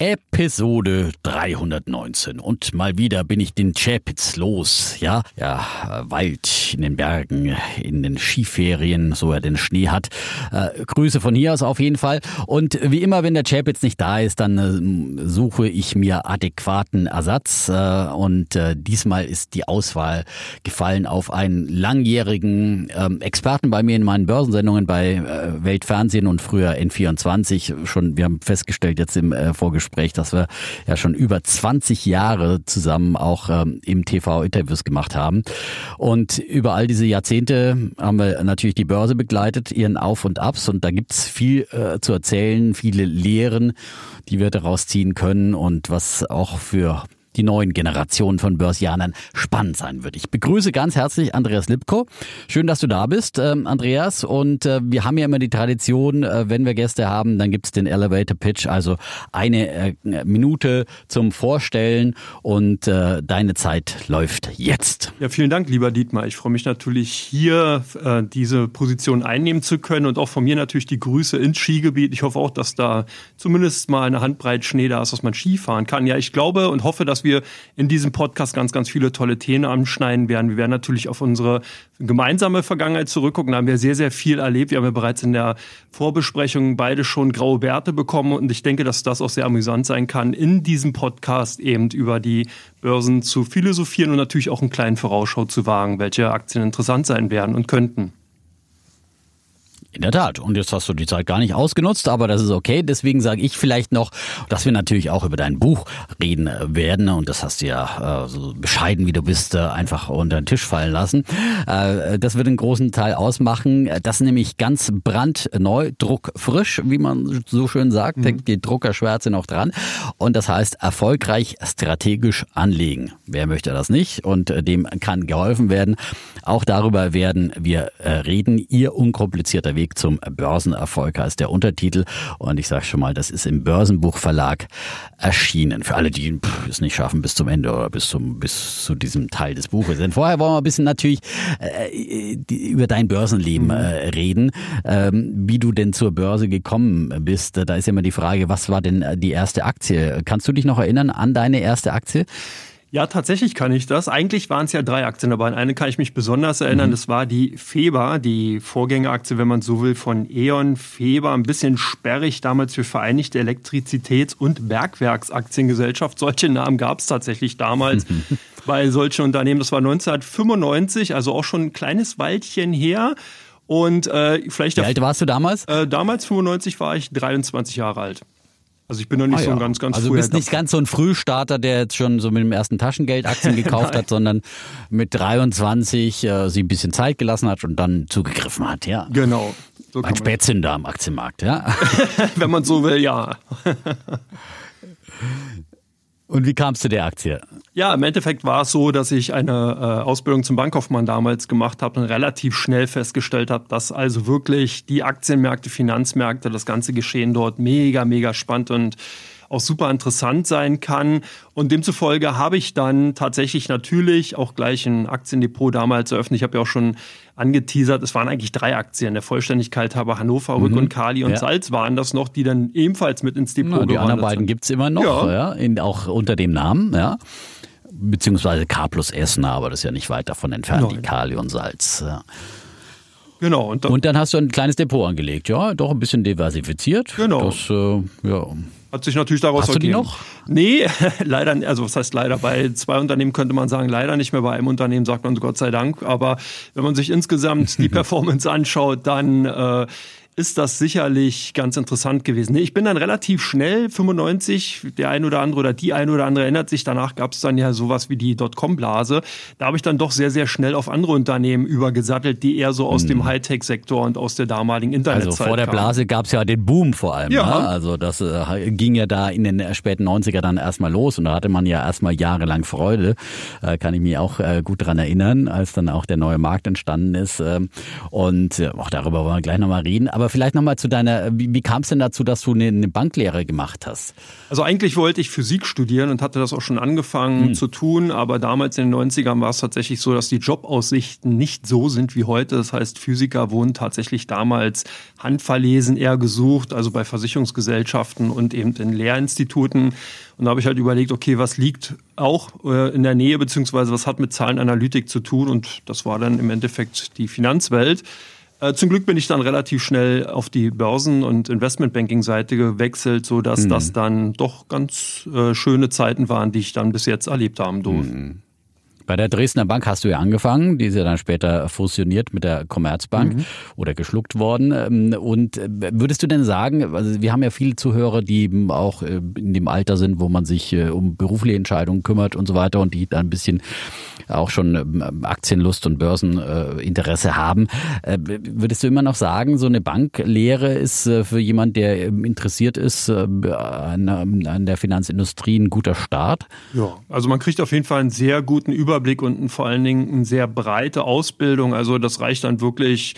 Episode 319. Und mal wieder bin ich den Chapitz los. Ja, ja, Wald in den Bergen, in den Skiferien, so er den Schnee hat. Äh, Grüße von hier aus auf jeden Fall. Und wie immer, wenn der Chapitz nicht da ist, dann äh, suche ich mir adäquaten Ersatz. Äh, und äh, diesmal ist die Auswahl gefallen auf einen langjährigen ähm, Experten bei mir in meinen Börsensendungen bei äh, Weltfernsehen und früher N24. Schon, wir haben festgestellt jetzt im äh, Vorgespräch, Gespräch, dass wir ja schon über 20 Jahre zusammen auch ähm, im TV Interviews gemacht haben. Und über all diese Jahrzehnte haben wir natürlich die Börse begleitet, ihren Auf und Abs. Und da gibt's viel äh, zu erzählen, viele Lehren, die wir daraus ziehen können und was auch für die neuen Generationen von Börsianern spannend sein wird. Ich begrüße ganz herzlich Andreas Lipko. Schön, dass du da bist, ähm, Andreas. Und äh, wir haben ja immer die Tradition, äh, wenn wir Gäste haben, dann gibt's den Elevator Pitch, also eine äh, Minute zum Vorstellen und deine Zeit läuft jetzt. Ja, vielen Dank, lieber Dietmar. Ich freue mich natürlich hier diese Position einnehmen zu können und auch von mir natürlich die Grüße ins Skigebiet. Ich hoffe auch, dass da zumindest mal eine Handbreit Schnee da ist, dass man Ski fahren kann. Ja, ich glaube und hoffe, dass dass wir in diesem Podcast ganz, ganz viele tolle Themen anschneiden werden. Wir werden natürlich auf unsere gemeinsame Vergangenheit zurückgucken. Da haben wir sehr, sehr viel erlebt. Wir haben ja bereits in der Vorbesprechung beide schon graue Bärte bekommen und ich denke, dass das auch sehr amüsant sein kann, in diesem Podcast eben über die Börsen zu philosophieren und natürlich auch einen kleinen Vorausschau zu wagen, welche Aktien interessant sein werden und könnten. In der Tat. Und jetzt hast du die Zeit gar nicht ausgenutzt, aber das ist okay. Deswegen sage ich vielleicht noch, dass wir natürlich auch über dein Buch reden werden. Und das hast du ja äh, so bescheiden, wie du bist, äh, einfach unter den Tisch fallen lassen. Äh, das wird einen großen Teil ausmachen. Das nämlich ganz brandneu, druckfrisch, wie man so schön sagt. Mhm. Die Druckerschwärze noch dran. Und das heißt, erfolgreich strategisch anlegen. Wer möchte das nicht? Und äh, dem kann geholfen werden. Auch darüber werden wir äh, reden. Ihr unkomplizierter Weg zum Börsenerfolg heißt der Untertitel. Und ich sage schon mal, das ist im Börsenbuchverlag erschienen. Für alle, die es nicht schaffen bis zum Ende oder bis zum bis zu diesem Teil des Buches. Denn vorher wollen wir ein bisschen natürlich äh, über dein Börsenleben mhm. äh, reden, ähm, wie du denn zur Börse gekommen bist. Da ist ja immer die Frage, was war denn die erste Aktie? Kannst du dich noch erinnern an deine erste Aktie? Ja, tatsächlich kann ich das. Eigentlich waren es ja drei Aktien dabei. An eine kann ich mich besonders erinnern. Mhm. Das war die Feber, die Vorgängeraktie, wenn man so will, von E.ON. Feber, ein bisschen sperrig damals für Vereinigte Elektrizitäts- und Bergwerksaktiengesellschaft. Solche Namen gab es tatsächlich damals mhm. bei solchen Unternehmen. Das war 1995, also auch schon ein kleines Weilchen her. Und äh, vielleicht. Wie alt warst du damals? Äh, damals 95 war ich 23 Jahre alt. Also ich bin noch nicht ah, so ein ganz, ganz Also du bist nicht ganz so ein Frühstarter, der jetzt schon so mit dem ersten Taschengeld Aktien gekauft hat, sondern mit 23 äh, sie ein bisschen Zeit gelassen hat und dann zugegriffen hat, ja. Genau. So ein Spätzünder am Aktienmarkt, ja. Wenn man so will, ja. Und wie kamst du der Aktie? Ja, im Endeffekt war es so, dass ich eine äh, Ausbildung zum Bankkaufmann damals gemacht habe und relativ schnell festgestellt habe, dass also wirklich die Aktienmärkte, Finanzmärkte, das ganze Geschehen dort mega, mega spannend und auch super interessant sein kann. Und demzufolge habe ich dann tatsächlich natürlich auch gleich ein Aktiendepot damals eröffnet. Ich habe ja auch schon angeteasert, es waren eigentlich drei Aktien. Der Vollständigkeit habe Hannover, Rück mhm. und Kali und ja. Salz waren das noch, die dann ebenfalls mit ins Depot Na, Die anderen beiden gibt es immer noch, ja. ja in, auch unter dem Namen, ja beziehungsweise K plus Essen, aber das ist ja nicht weit davon entfernt, Nein. die Kali und Salz. Ja. Genau. Und dann, und dann, hast du ein kleines Depot angelegt, ja, doch ein bisschen diversifiziert. Genau. Das, äh, ja. Hat sich natürlich daraus Hast ergeben. du die noch? Nee, leider, also was heißt leider? Bei zwei Unternehmen könnte man sagen, leider nicht mehr. Bei einem Unternehmen sagt man Gott sei Dank. Aber wenn man sich insgesamt die Performance anschaut, dann äh, ist das sicherlich ganz interessant gewesen. Ich bin dann relativ schnell, 95, der ein oder andere oder die ein oder andere erinnert sich, danach gab es dann ja sowas wie die Dotcom-Blase. Da habe ich dann doch sehr, sehr schnell auf andere Unternehmen übergesattelt, die eher so aus hm. dem Hightech-Sektor und aus der damaligen Internetzeit Also vor der Blase gab es ja den Boom vor allem. Ja. Ne? Also das äh, ging ja da in den späten 90er dann erstmal los und da hatte man ja erstmal jahrelang Freude. Äh, kann ich mich auch äh, gut dran erinnern, als dann auch der neue Markt entstanden ist. Ähm, und äh, auch darüber wollen wir gleich nochmal reden. Aber vielleicht nochmal zu deiner, wie, wie kam es denn dazu, dass du eine, eine, Banklehre gemacht hast? Also eigentlich wollte ich Physik studieren und hatte das auch schon angefangen hm. zu tun, aber damals in den 90ern war es tatsächlich so, dass die Jobaussichten nicht so sind wie heute. Das heißt, Physiker wurden tatsächlich damals handverlesen eher gesucht, also bei Versicherungsgesellschaften und eben in Lehrinstituten. Und da habe ich halt überlegt, okay, was liegt auch äh, in der Nähe, beziehungsweise was hat mit Zahlenanalytik zu tun? Und das war dann im Endeffekt die Finanzwelt. Äh, zum Glück bin ich dann relativ schnell auf die Börsen- und Investmentbanking-Seite gewechselt, sodass mhm. das dann doch ganz äh, schöne Zeiten waren, die ich dann bis jetzt erlebt haben durfte. Mhm. Bei der Dresdner Bank hast du ja angefangen, die ist ja dann später fusioniert mit der Commerzbank mhm. oder geschluckt worden. Ähm, und äh, würdest du denn sagen, also wir haben ja viele Zuhörer, die auch äh, in dem Alter sind, wo man sich äh, um berufliche Entscheidungen kümmert und so weiter und die da ein bisschen auch schon ähm, Aktienlust und Börseninteresse haben. Würdest du immer noch sagen, so eine Banklehre ist für jemand, der ähm, interessiert ist an der Finanzindustrie ein guter Start? Ja, also man kriegt auf jeden Fall einen sehr guten Überblick Überblick und vor allen Dingen eine sehr breite Ausbildung. Also das reicht dann wirklich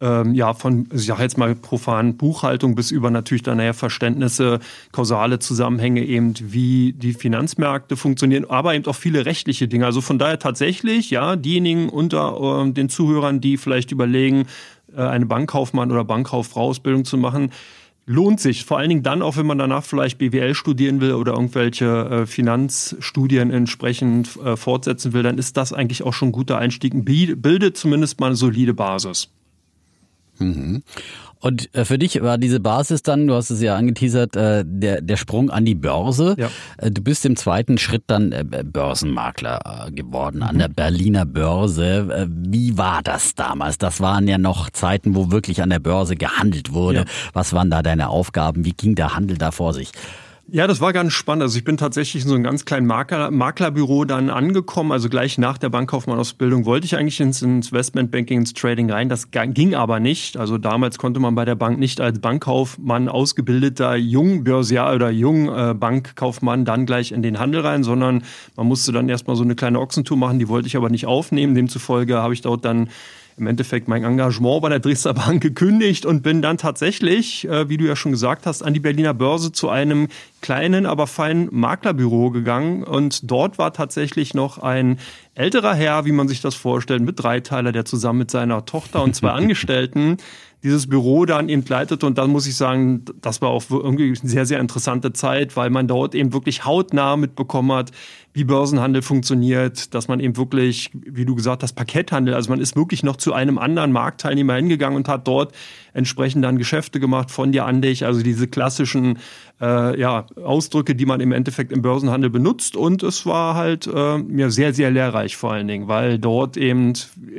ähm, ja, von, ich sage jetzt mal profan Buchhaltung bis über natürlich dann nachher Verständnisse, kausale Zusammenhänge eben, wie die Finanzmärkte funktionieren, aber eben auch viele rechtliche Dinge. Also von daher tatsächlich, ja, diejenigen unter äh, den Zuhörern, die vielleicht überlegen, äh, eine Bankkaufmann oder Bankkauffrau Ausbildung zu machen, lohnt sich. Vor allen Dingen dann auch, wenn man danach vielleicht BWL studieren will oder irgendwelche äh, Finanzstudien entsprechend äh, fortsetzen will, dann ist das eigentlich auch schon ein guter Einstieg. Bildet zumindest mal eine solide Basis. Mhm. Und äh, für dich war diese Basis dann, du hast es ja angeteasert, äh, der, der Sprung an die Börse. Ja. Äh, du bist im zweiten Schritt dann Börsenmakler geworden an mhm. der Berliner Börse. Wie war das damals? Das waren ja noch Zeiten, wo wirklich an der Börse gehandelt wurde. Ja. Was waren da deine Aufgaben? Wie ging der Handel da vor sich? Ja, das war ganz spannend. Also ich bin tatsächlich in so einem ganz kleinen Makler, Maklerbüro dann angekommen. Also gleich nach der Bankkaufmannausbildung wollte ich eigentlich ins Investmentbanking, ins Trading rein. Das ging aber nicht. Also damals konnte man bei der Bank nicht als Bankkaufmann ausgebildeter Jungbörsier oder Jungbankkaufmann dann gleich in den Handel rein, sondern man musste dann erstmal so eine kleine Ochsentour machen. Die wollte ich aber nicht aufnehmen. Demzufolge habe ich dort dann im Endeffekt mein Engagement bei der Dresdner Bank gekündigt und bin dann tatsächlich, äh, wie du ja schon gesagt hast, an die Berliner Börse zu einem kleinen, aber feinen Maklerbüro gegangen. Und dort war tatsächlich noch ein älterer Herr, wie man sich das vorstellt, mit Dreiteiler, der zusammen mit seiner Tochter und zwei Angestellten dieses Büro dann eben leitete. Und dann muss ich sagen, das war auch irgendwie eine sehr, sehr interessante Zeit, weil man dort eben wirklich hautnah mitbekommen hat, wie Börsenhandel funktioniert, dass man eben wirklich, wie du gesagt hast, Parketthandel, also man ist wirklich noch zu einem anderen Marktteilnehmer hingegangen und hat dort entsprechend dann Geschäfte gemacht von dir an dich, also diese klassischen äh, ja, Ausdrücke, die man im Endeffekt im Börsenhandel benutzt. Und es war halt äh, ja, sehr, sehr lehrreich vor allen Dingen, weil dort eben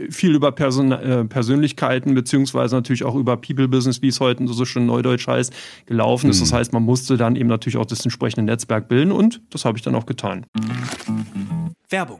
viel über Person äh, Persönlichkeiten beziehungsweise natürlich auch über People Business, wie es heute so schön neudeutsch heißt, gelaufen ist. Mhm. Das heißt, man musste dann eben natürlich auch das entsprechende Netzwerk bilden und das habe ich dann auch getan. Werbung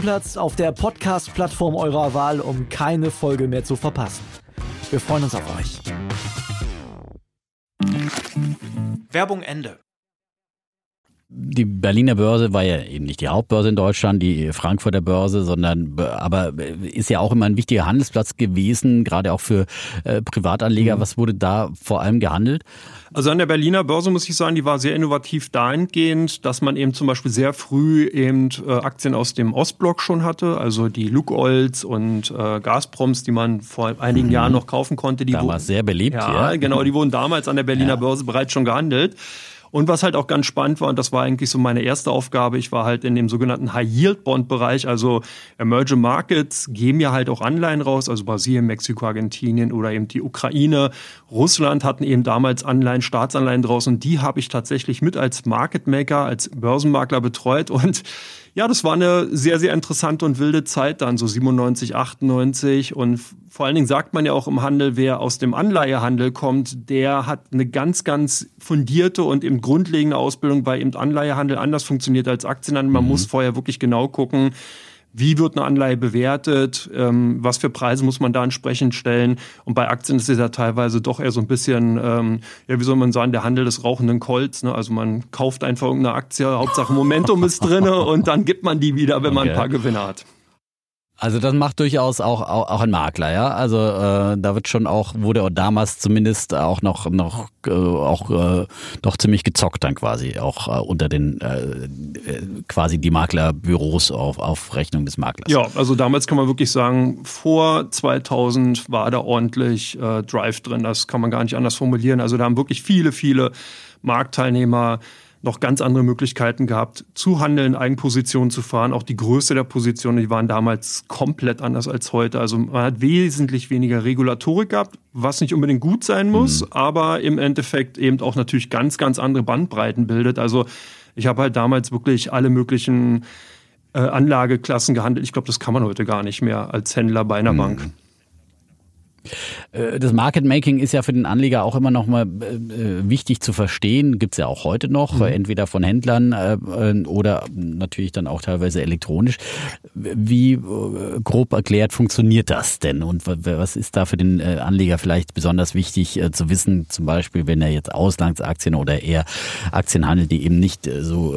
Stammplatz auf der Podcast-Plattform eurer Wahl, um keine Folge mehr zu verpassen. Wir freuen uns auf euch. Werbung Ende. Die Berliner Börse war ja eben nicht die Hauptbörse in Deutschland, die Frankfurter Börse, sondern aber ist ja auch immer ein wichtiger Handelsplatz gewesen, gerade auch für äh, Privatanleger. Mhm. Was wurde da vor allem gehandelt? Also an der Berliner Börse muss ich sagen, die war sehr innovativ dahingehend, dass man eben zum Beispiel sehr früh eben äh, Aktien aus dem Ostblock schon hatte, also die Lukoils und äh, Gazproms, die man vor einigen mhm. Jahren noch kaufen konnte. Die damals sehr beliebt, ja, ja. Genau, die wurden damals an der Berliner ja. Börse bereits schon gehandelt. Und was halt auch ganz spannend war, und das war eigentlich so meine erste Aufgabe, ich war halt in dem sogenannten High-Yield-Bond-Bereich, also Emerging Markets geben ja halt auch Anleihen raus, also Brasilien, Mexiko, Argentinien oder eben die Ukraine. Russland hatten eben damals Anleihen, Staatsanleihen draußen die habe ich tatsächlich mit als Market Maker, als Börsenmakler betreut und ja, das war eine sehr, sehr interessante und wilde Zeit dann, so 97, 98. Und vor allen Dingen sagt man ja auch im Handel, wer aus dem Anleihehandel kommt, der hat eine ganz, ganz fundierte und eben grundlegende Ausbildung, weil eben Anleihehandel anders funktioniert als Aktienhandel. Man mhm. muss vorher wirklich genau gucken, wie wird eine Anleihe bewertet, ähm, was für Preise muss man da entsprechend stellen. Und bei Aktien ist es ja teilweise doch eher so ein bisschen, ähm, ja, wie soll man sagen, der Handel des rauchenden Colts. Ne? Also man kauft einfach irgendeine Aktie, Hauptsache Momentum ist drinne und dann gibt man die wieder, wenn man ein paar Gewinne hat. Also das macht durchaus auch, auch, auch ein Makler, ja. Also äh, da wird schon auch, wurde auch damals zumindest auch noch, noch äh, auch äh, doch ziemlich gezockt dann quasi, auch äh, unter den äh, äh, quasi die Maklerbüros auf, auf Rechnung des Maklers. Ja, also damals kann man wirklich sagen, vor 2000 war da ordentlich äh, Drive drin, das kann man gar nicht anders formulieren. Also da haben wirklich viele, viele Marktteilnehmer noch ganz andere Möglichkeiten gehabt, zu handeln, Eigenpositionen zu fahren. Auch die Größe der Positionen, die waren damals komplett anders als heute. Also man hat wesentlich weniger Regulatorik gehabt, was nicht unbedingt gut sein muss, mhm. aber im Endeffekt eben auch natürlich ganz, ganz andere Bandbreiten bildet. Also ich habe halt damals wirklich alle möglichen äh, Anlageklassen gehandelt. Ich glaube, das kann man heute gar nicht mehr als Händler bei einer mhm. Bank. Äh, das Market Making ist ja für den Anleger auch immer noch mal äh, wichtig zu verstehen. Gibt es ja auch heute noch, mhm. entweder von Händlern äh, oder natürlich dann auch teilweise elektronisch. Wie grob erklärt funktioniert das denn? Und was ist da für den Anleger vielleicht besonders wichtig zu wissen? Zum Beispiel, wenn er jetzt Auslandsaktien oder eher Aktien handelt, die eben nicht so,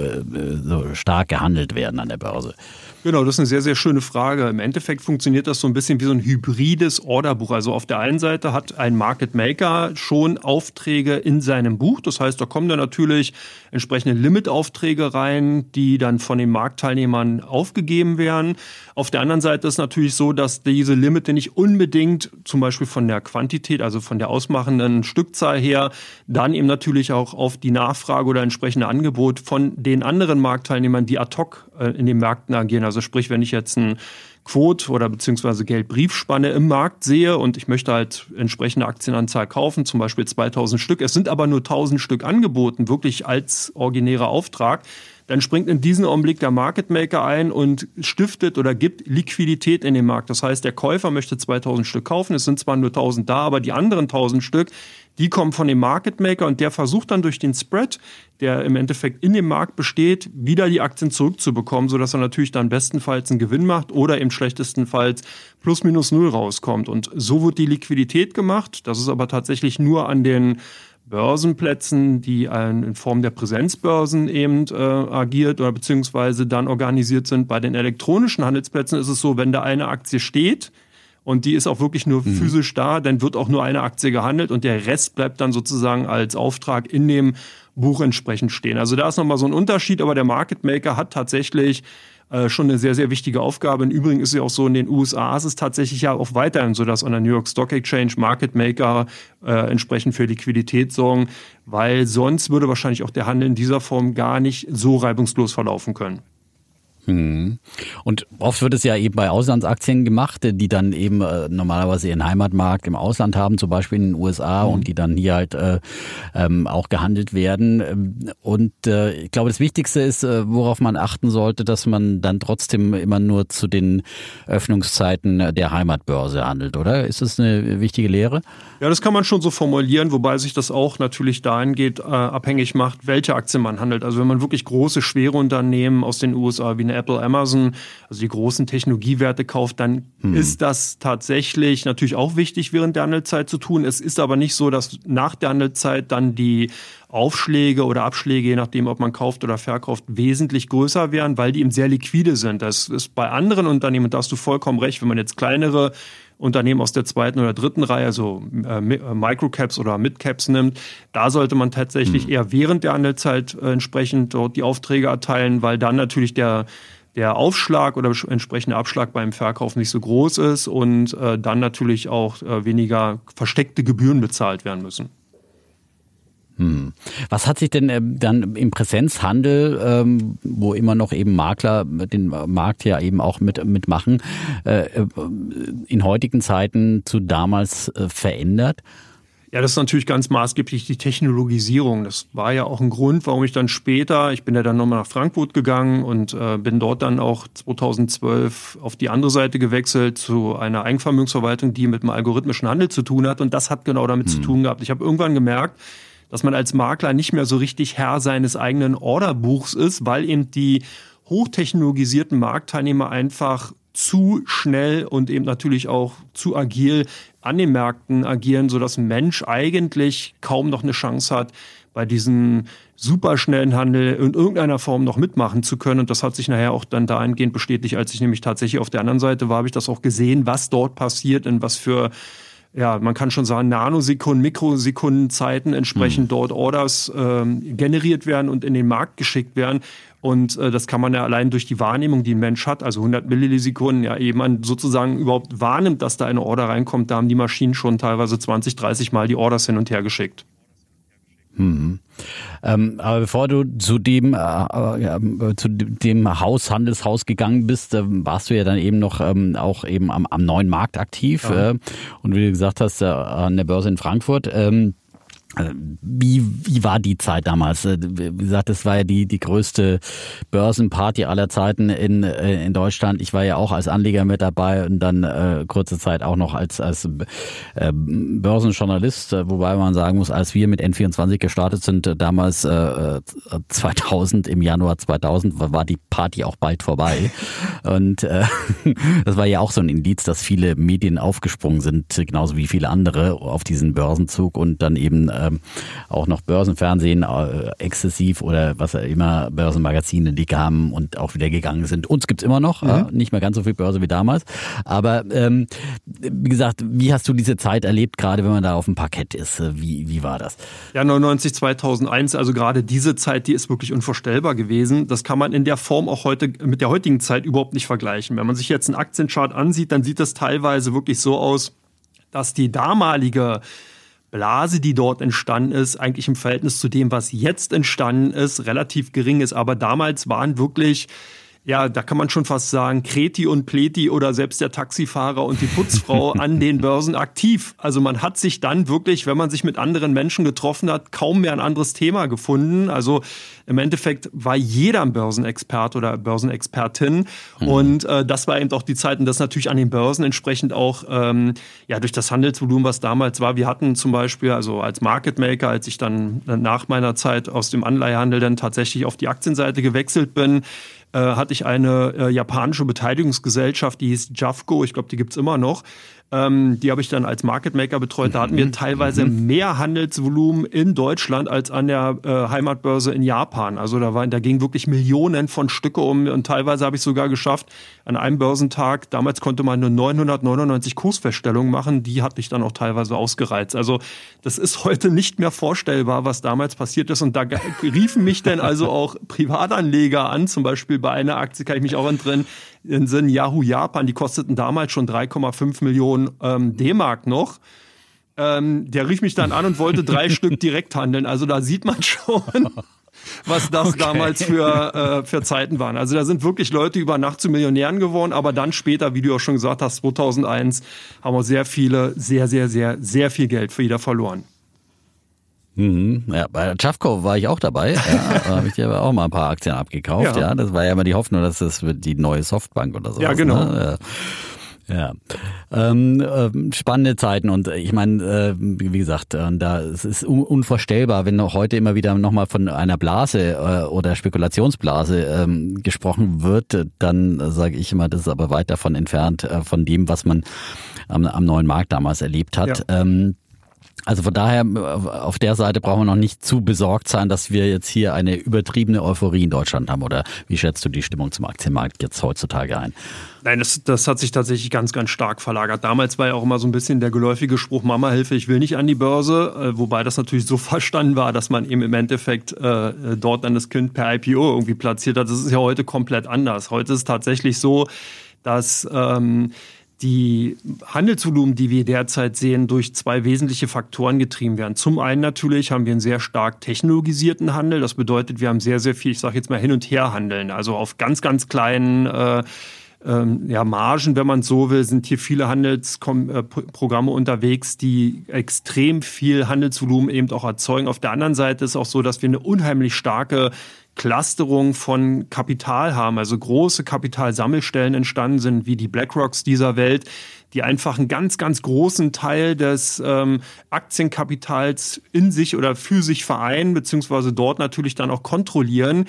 so stark gehandelt werden an der Börse. Genau, das ist eine sehr, sehr schöne Frage. Im Endeffekt funktioniert das so ein bisschen wie so ein hybrides Orderbuch. Also auf der einen Seite hat ein Market Maker schon Aufträge in seinem Buch. Das heißt, da kommen dann natürlich entsprechende Limitaufträge rein, die dann von den Marktteilnehmern aufgegeben werden. Auf der anderen Seite ist natürlich so, dass diese Limite nicht unbedingt zum Beispiel von der Quantität, also von der ausmachenden Stückzahl her, dann eben natürlich auch auf die Nachfrage oder entsprechende Angebot von den anderen Marktteilnehmern, die ad hoc äh, in den Märkten agieren. Also sprich, wenn ich jetzt ein Quote oder beziehungsweise Geldbriefspanne im Markt sehe und ich möchte halt entsprechende Aktienanzahl kaufen, zum Beispiel 2000 Stück, es sind aber nur 1000 Stück angeboten, wirklich als originärer Auftrag, dann springt in diesem Augenblick der Market Maker ein und stiftet oder gibt Liquidität in den Markt. Das heißt, der Käufer möchte 2000 Stück kaufen, es sind zwar nur 1000 da, aber die anderen 1000 Stück, die kommen von dem Market Maker und der versucht dann durch den Spread, der im Endeffekt in dem Markt besteht, wieder die Aktien zurückzubekommen, sodass er natürlich dann bestenfalls einen Gewinn macht oder im schlechtestenfalls plus minus null rauskommt. Und so wird die Liquidität gemacht. Das ist aber tatsächlich nur an den Börsenplätzen, die in Form der Präsenzbörsen eben äh, agiert oder beziehungsweise dann organisiert sind. Bei den elektronischen Handelsplätzen ist es so, wenn da eine Aktie steht, und die ist auch wirklich nur mhm. physisch da, dann wird auch nur eine Aktie gehandelt und der Rest bleibt dann sozusagen als Auftrag in dem Buch entsprechend stehen. Also da ist nochmal so ein Unterschied, aber der Market Maker hat tatsächlich äh, schon eine sehr, sehr wichtige Aufgabe. Im Übrigen ist es ja auch so, in den USA ist es tatsächlich ja auch weiterhin so, dass an der New York Stock Exchange Market Maker äh, entsprechend für Liquidität sorgen, weil sonst würde wahrscheinlich auch der Handel in dieser Form gar nicht so reibungslos verlaufen können. Und oft wird es ja eben bei Auslandsaktien gemacht, die dann eben äh, normalerweise ihren Heimatmarkt im Ausland haben, zum Beispiel in den USA, mhm. und die dann hier halt äh, ähm, auch gehandelt werden. Und äh, ich glaube, das Wichtigste ist, äh, worauf man achten sollte, dass man dann trotzdem immer nur zu den Öffnungszeiten der Heimatbörse handelt, oder? Ist das eine wichtige Lehre? Ja, das kann man schon so formulieren, wobei sich das auch natürlich dahingehend äh, abhängig macht, welche Aktien man handelt. Also wenn man wirklich große, schwere Unternehmen aus den USA wie eine Apple, Amazon also die großen Technologiewerte kauft, dann hm. ist das tatsächlich natürlich auch wichtig während der Handelszeit zu tun. Es ist aber nicht so, dass nach der Handelszeit dann die Aufschläge oder Abschläge, je nachdem, ob man kauft oder verkauft, wesentlich größer wären, weil die eben sehr liquide sind. Das ist bei anderen Unternehmen, da hast du vollkommen recht, wenn man jetzt kleinere Unternehmen aus der zweiten oder dritten Reihe, also äh, äh, Microcaps oder Midcaps nimmt, da sollte man tatsächlich mhm. eher während der Handelszeit äh, entsprechend dort die Aufträge erteilen, weil dann natürlich der der Aufschlag oder entsprechende Abschlag beim Verkauf nicht so groß ist und äh, dann natürlich auch äh, weniger versteckte Gebühren bezahlt werden müssen. Hm. Was hat sich denn äh, dann im Präsenzhandel, ähm, wo immer noch eben Makler den Markt ja eben auch mit mitmachen, äh, äh, in heutigen Zeiten zu damals äh, verändert? Ja, das ist natürlich ganz maßgeblich die Technologisierung. Das war ja auch ein Grund, warum ich dann später, ich bin ja dann nochmal nach Frankfurt gegangen und äh, bin dort dann auch 2012 auf die andere Seite gewechselt zu einer Eigenvermögensverwaltung, die mit dem algorithmischen Handel zu tun hat. Und das hat genau damit hm. zu tun gehabt. Ich habe irgendwann gemerkt, dass man als Makler nicht mehr so richtig Herr seines eigenen Orderbuchs ist, weil eben die hochtechnologisierten Marktteilnehmer einfach zu schnell und eben natürlich auch zu agil an den Märkten agieren, sodass ein Mensch eigentlich kaum noch eine Chance hat, bei diesem superschnellen Handel in irgendeiner Form noch mitmachen zu können. Und das hat sich nachher auch dann dahingehend bestätigt, als ich nämlich tatsächlich auf der anderen Seite war, habe ich das auch gesehen, was dort passiert, in was für ja, man kann schon sagen, Nanosekunden, Mikrosekundenzeiten entsprechend mhm. dort Orders ähm, generiert werden und in den Markt geschickt werden. Und äh, das kann man ja allein durch die Wahrnehmung, die ein Mensch hat, also 100 Millisekunden, ja eben man sozusagen überhaupt wahrnimmt, dass da eine Order reinkommt. Da haben die Maschinen schon teilweise 20, 30 Mal die Orders hin und her geschickt. Mhm. Ähm, aber bevor du zu dem, äh, äh, zu dem Haus, Handelshaus gegangen bist, äh, warst du ja dann eben noch ähm, auch eben am, am neuen Markt aktiv. Ja. Äh, und wie du gesagt hast, äh, an der Börse in Frankfurt. Ähm, wie, wie war die Zeit damals? Äh, wie gesagt, das war ja die, die größte Börsenparty aller Zeiten in, äh, in Deutschland. Ich war ja auch als Anleger mit dabei und dann äh, kurze Zeit auch noch als, als äh, Börsenjournalist, äh, wobei man sagen muss, als wir mit N24 gestartet sind, damals äh, 2000, im Januar 2000, war die Party auch bald vorbei. Und äh, das war ja auch so ein Indiz, dass viele Medien aufgesprungen sind, genauso wie viele andere auf diesen Börsenzug und dann eben ähm, auch noch Börsenfernsehen äh, exzessiv oder was immer Börsenmagazine, die kamen und auch wieder gegangen sind. Uns gibt's immer noch, mhm. äh, nicht mehr ganz so viel Börse wie damals. Aber ähm, wie gesagt, wie hast du diese Zeit erlebt, gerade wenn man da auf dem Parkett ist? Wie, wie war das? Ja, 99, 2001, also gerade diese Zeit, die ist wirklich unvorstellbar gewesen. Das kann man in der Form auch heute mit der heutigen Zeit überhaupt nicht vergleichen. Wenn man sich jetzt einen Aktienchart ansieht, dann sieht das teilweise wirklich so aus, dass die damalige Blase, die dort entstanden ist, eigentlich im Verhältnis zu dem, was jetzt entstanden ist, relativ gering ist. Aber damals waren wirklich ja, da kann man schon fast sagen, Kreti und Pleti oder selbst der Taxifahrer und die Putzfrau an den Börsen aktiv. Also man hat sich dann wirklich, wenn man sich mit anderen Menschen getroffen hat, kaum mehr ein anderes Thema gefunden. Also im Endeffekt war jeder ein Börsenexpert oder Börsenexpertin. Mhm. Und äh, das war eben auch die Zeit und das natürlich an den Börsen entsprechend auch ähm, ja durch das Handelsvolumen, was damals war. Wir hatten zum Beispiel, also als Market Maker, als ich dann nach meiner Zeit aus dem Anleihehandel dann tatsächlich auf die Aktienseite gewechselt bin, hatte ich eine äh, japanische Beteiligungsgesellschaft, die hieß Jafco, ich glaube, die gibt's immer noch. Ähm, die habe ich dann als Market Maker betreut. Da hatten wir mhm. teilweise mhm. mehr Handelsvolumen in Deutschland als an der äh, Heimatbörse in Japan. Also da, waren, da ging wirklich Millionen von Stücke um und teilweise habe ich sogar geschafft, an einem Börsentag, damals konnte man nur 999 Kursfeststellungen machen, die hatte ich dann auch teilweise ausgereizt. Also das ist heute nicht mehr vorstellbar, was damals passiert ist. Und da riefen mich dann also auch Privatanleger an, zum Beispiel bei einer Aktie kann ich mich auch entrinnen, in Sinn Yahoo Japan, die kosteten damals schon 3,5 Millionen ähm, D-Mark noch. Ähm, der rief mich dann an und wollte drei Stück direkt handeln. Also da sieht man schon, was das okay. damals für, äh, für Zeiten waren. Also da sind wirklich Leute über Nacht zu Millionären geworden, aber dann später, wie du auch schon gesagt hast, 2001 haben wir sehr viele, sehr, sehr, sehr, sehr viel Geld für jeder verloren. Mhm. Ja, bei Chafco war ich auch dabei. Ja, da habe ich dir aber auch mal ein paar Aktien abgekauft. Ja. ja. das war ja immer die Hoffnung, dass das wird die neue Softbank oder so. Ja, genau. Ne? Ja, ähm, äh, spannende Zeiten und ich meine, äh, wie gesagt, äh, da es ist un unvorstellbar, wenn noch heute immer wieder nochmal von einer Blase äh, oder Spekulationsblase ähm, gesprochen wird, dann sage ich immer, das ist aber weit davon entfernt äh, von dem, was man am, am neuen Markt damals erlebt hat. Ja. Ähm, also von daher, auf der Seite brauchen wir noch nicht zu besorgt sein, dass wir jetzt hier eine übertriebene Euphorie in Deutschland haben. Oder wie schätzt du die Stimmung zum Aktienmarkt jetzt heutzutage ein? Nein, das, das hat sich tatsächlich ganz, ganz stark verlagert. Damals war ja auch immer so ein bisschen der geläufige Spruch, Mama, Hilfe, ich will nicht an die Börse. Äh, wobei das natürlich so verstanden war, dass man eben im Endeffekt äh, dort dann das Kind per IPO irgendwie platziert hat. Das ist ja heute komplett anders. Heute ist es tatsächlich so, dass... Ähm, die Handelsvolumen, die wir derzeit sehen, durch zwei wesentliche Faktoren getrieben werden. Zum einen natürlich haben wir einen sehr stark technologisierten Handel. Das bedeutet, wir haben sehr, sehr viel, ich sage jetzt mal, hin und her handeln. Also auf ganz, ganz kleinen äh, ähm, ja, Margen, wenn man so will, sind hier viele Handelsprogramme äh, unterwegs, die extrem viel Handelsvolumen eben auch erzeugen. Auf der anderen Seite ist auch so, dass wir eine unheimlich starke Clusterung von Kapital haben, also große Kapitalsammelstellen entstanden sind, wie die BlackRocks dieser Welt, die einfach einen ganz, ganz großen Teil des ähm, Aktienkapitals in sich oder für sich vereinen, beziehungsweise dort natürlich dann auch kontrollieren.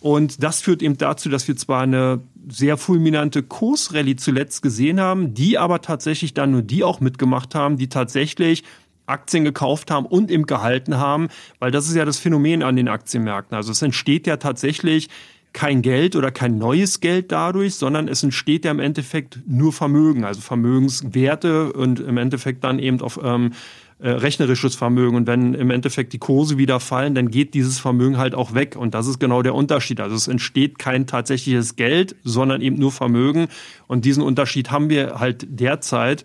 Und das führt eben dazu, dass wir zwar eine sehr fulminante Kursrallye zuletzt gesehen haben, die aber tatsächlich dann nur die auch mitgemacht haben, die tatsächlich Aktien gekauft haben und eben gehalten haben, weil das ist ja das Phänomen an den Aktienmärkten. Also es entsteht ja tatsächlich kein Geld oder kein neues Geld dadurch, sondern es entsteht ja im Endeffekt nur Vermögen, also Vermögenswerte und im Endeffekt dann eben auf ähm, äh, rechnerisches Vermögen. Und wenn im Endeffekt die Kurse wieder fallen, dann geht dieses Vermögen halt auch weg. Und das ist genau der Unterschied. Also es entsteht kein tatsächliches Geld, sondern eben nur Vermögen. Und diesen Unterschied haben wir halt derzeit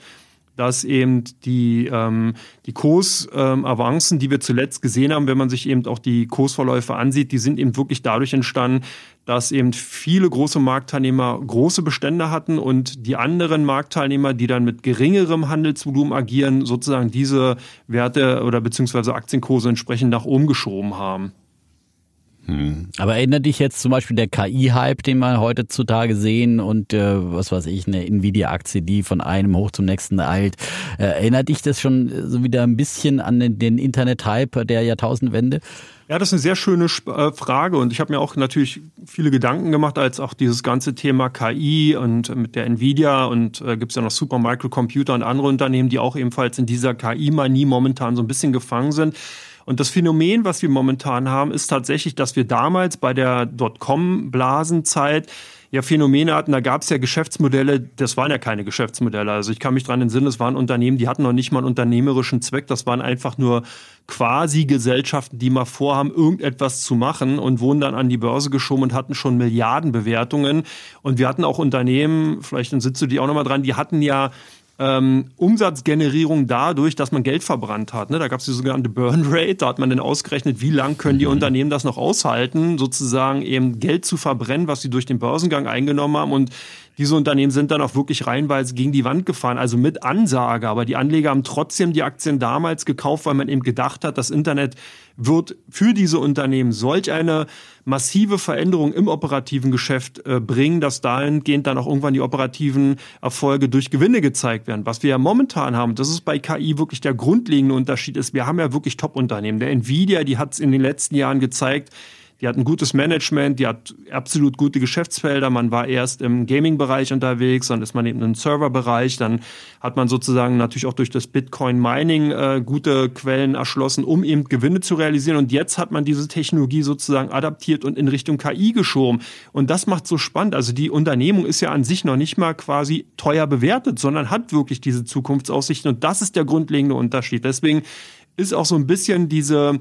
dass eben die, ähm, die Kursavancen, ähm, die wir zuletzt gesehen haben, wenn man sich eben auch die Kursverläufe ansieht, die sind eben wirklich dadurch entstanden, dass eben viele große Marktteilnehmer große Bestände hatten und die anderen Marktteilnehmer, die dann mit geringerem Handelsvolumen agieren, sozusagen diese Werte oder beziehungsweise Aktienkurse entsprechend nach oben geschoben haben. Aber erinnert dich jetzt zum Beispiel der KI-Hype, den wir heutzutage sehen und äh, was weiß ich, eine Nvidia-Aktie, die von einem hoch zum nächsten eilt. Äh, erinnert dich das schon so wieder ein bisschen an den, den Internet-Hype der Jahrtausendwende? Ja, das ist eine sehr schöne äh, Frage und ich habe mir auch natürlich viele Gedanken gemacht, als auch dieses ganze Thema KI und mit der Nvidia und äh, gibt es ja noch Super Microcomputer und andere Unternehmen, die auch ebenfalls in dieser KI-Manie momentan so ein bisschen gefangen sind. Und das Phänomen, was wir momentan haben, ist tatsächlich, dass wir damals bei der Dotcom-Blasenzeit ja Phänomene hatten. Da gab es ja Geschäftsmodelle, das waren ja keine Geschäftsmodelle. Also ich kann mich dran entsinnen, es waren Unternehmen, die hatten noch nicht mal einen unternehmerischen Zweck. Das waren einfach nur quasi Gesellschaften, die mal vorhaben, irgendetwas zu machen und wurden dann an die Börse geschoben und hatten schon Milliardenbewertungen. Und wir hatten auch Unternehmen, vielleicht dann sitzt du die auch nochmal dran, die hatten ja ähm, Umsatzgenerierung dadurch, dass man Geld verbrannt hat. Ne? Da gab es die sogenannte Burn Rate, da hat man dann ausgerechnet, wie lang können die mhm. Unternehmen das noch aushalten, sozusagen eben Geld zu verbrennen, was sie durch den Börsengang eingenommen haben und diese Unternehmen sind dann auch wirklich reihenweise gegen die Wand gefahren, also mit Ansage. Aber die Anleger haben trotzdem die Aktien damals gekauft, weil man eben gedacht hat, das Internet wird für diese Unternehmen solch eine massive Veränderung im operativen Geschäft äh, bringen, dass dahingehend dann auch irgendwann die operativen Erfolge durch Gewinne gezeigt werden. Was wir ja momentan haben, das ist bei KI wirklich der grundlegende Unterschied ist, wir haben ja wirklich Top-Unternehmen. Der Nvidia, die hat es in den letzten Jahren gezeigt, die hat ein gutes Management, die hat absolut gute Geschäftsfelder. Man war erst im Gaming-Bereich unterwegs, dann ist man eben im Server-Bereich, dann hat man sozusagen natürlich auch durch das Bitcoin-Mining äh, gute Quellen erschlossen, um eben Gewinne zu realisieren. Und jetzt hat man diese Technologie sozusagen adaptiert und in Richtung KI geschoben. Und das macht so spannend. Also die Unternehmung ist ja an sich noch nicht mal quasi teuer bewertet, sondern hat wirklich diese Zukunftsaussichten. Und das ist der grundlegende Unterschied. Deswegen ist auch so ein bisschen diese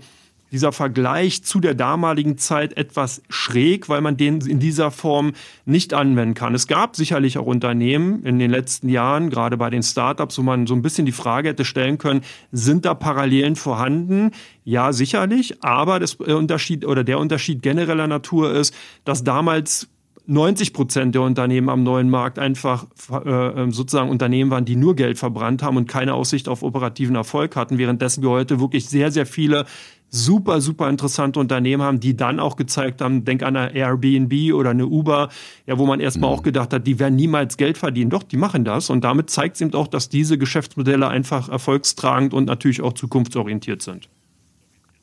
dieser Vergleich zu der damaligen Zeit etwas schräg, weil man den in dieser Form nicht anwenden kann. Es gab sicherlich auch Unternehmen in den letzten Jahren, gerade bei den Startups, wo man so ein bisschen die Frage hätte stellen können, sind da Parallelen vorhanden? Ja, sicherlich, aber das Unterschied oder der Unterschied genereller Natur ist, dass damals 90 Prozent der Unternehmen am neuen Markt einfach äh, sozusagen Unternehmen waren, die nur Geld verbrannt haben und keine Aussicht auf operativen Erfolg hatten, währenddessen wir heute wirklich sehr, sehr viele super, super interessante Unternehmen haben, die dann auch gezeigt haben, denk an eine Airbnb oder eine Uber, ja, wo man erstmal mhm. auch gedacht hat, die werden niemals Geld verdienen. Doch, die machen das. Und damit zeigt es eben auch, dass diese Geschäftsmodelle einfach erfolgstragend und natürlich auch zukunftsorientiert sind.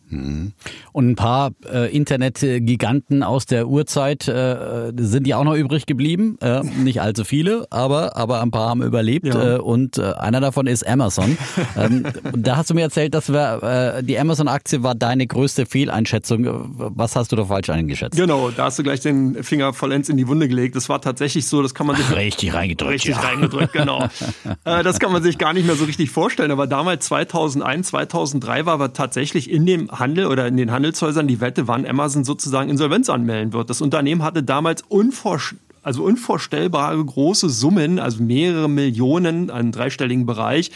Und ein paar äh, Internetgiganten aus der Urzeit äh, sind ja auch noch übrig geblieben. Äh, nicht allzu viele, aber, aber ein paar haben überlebt. Ja. Äh, und äh, einer davon ist Amazon. ähm, da hast du mir erzählt, dass wir, äh, die Amazon-Aktie war deine größte Fehleinschätzung. Was hast du da falsch eingeschätzt? Genau, da hast du gleich den Finger vollends in die Wunde gelegt. Das war tatsächlich so, das kann man sich. richtig reingedrückt. Richtig ja. reingedrückt, genau. das kann man sich gar nicht mehr so richtig vorstellen. Aber damals 2001, 2003 war wir tatsächlich in dem Handel oder in den Handelshäusern die Wette, wann Amazon sozusagen Insolvenz anmelden wird. Das Unternehmen hatte damals unvorstellbar also unvorstellbare große Summen, also mehrere Millionen, einen dreistelligen Bereich,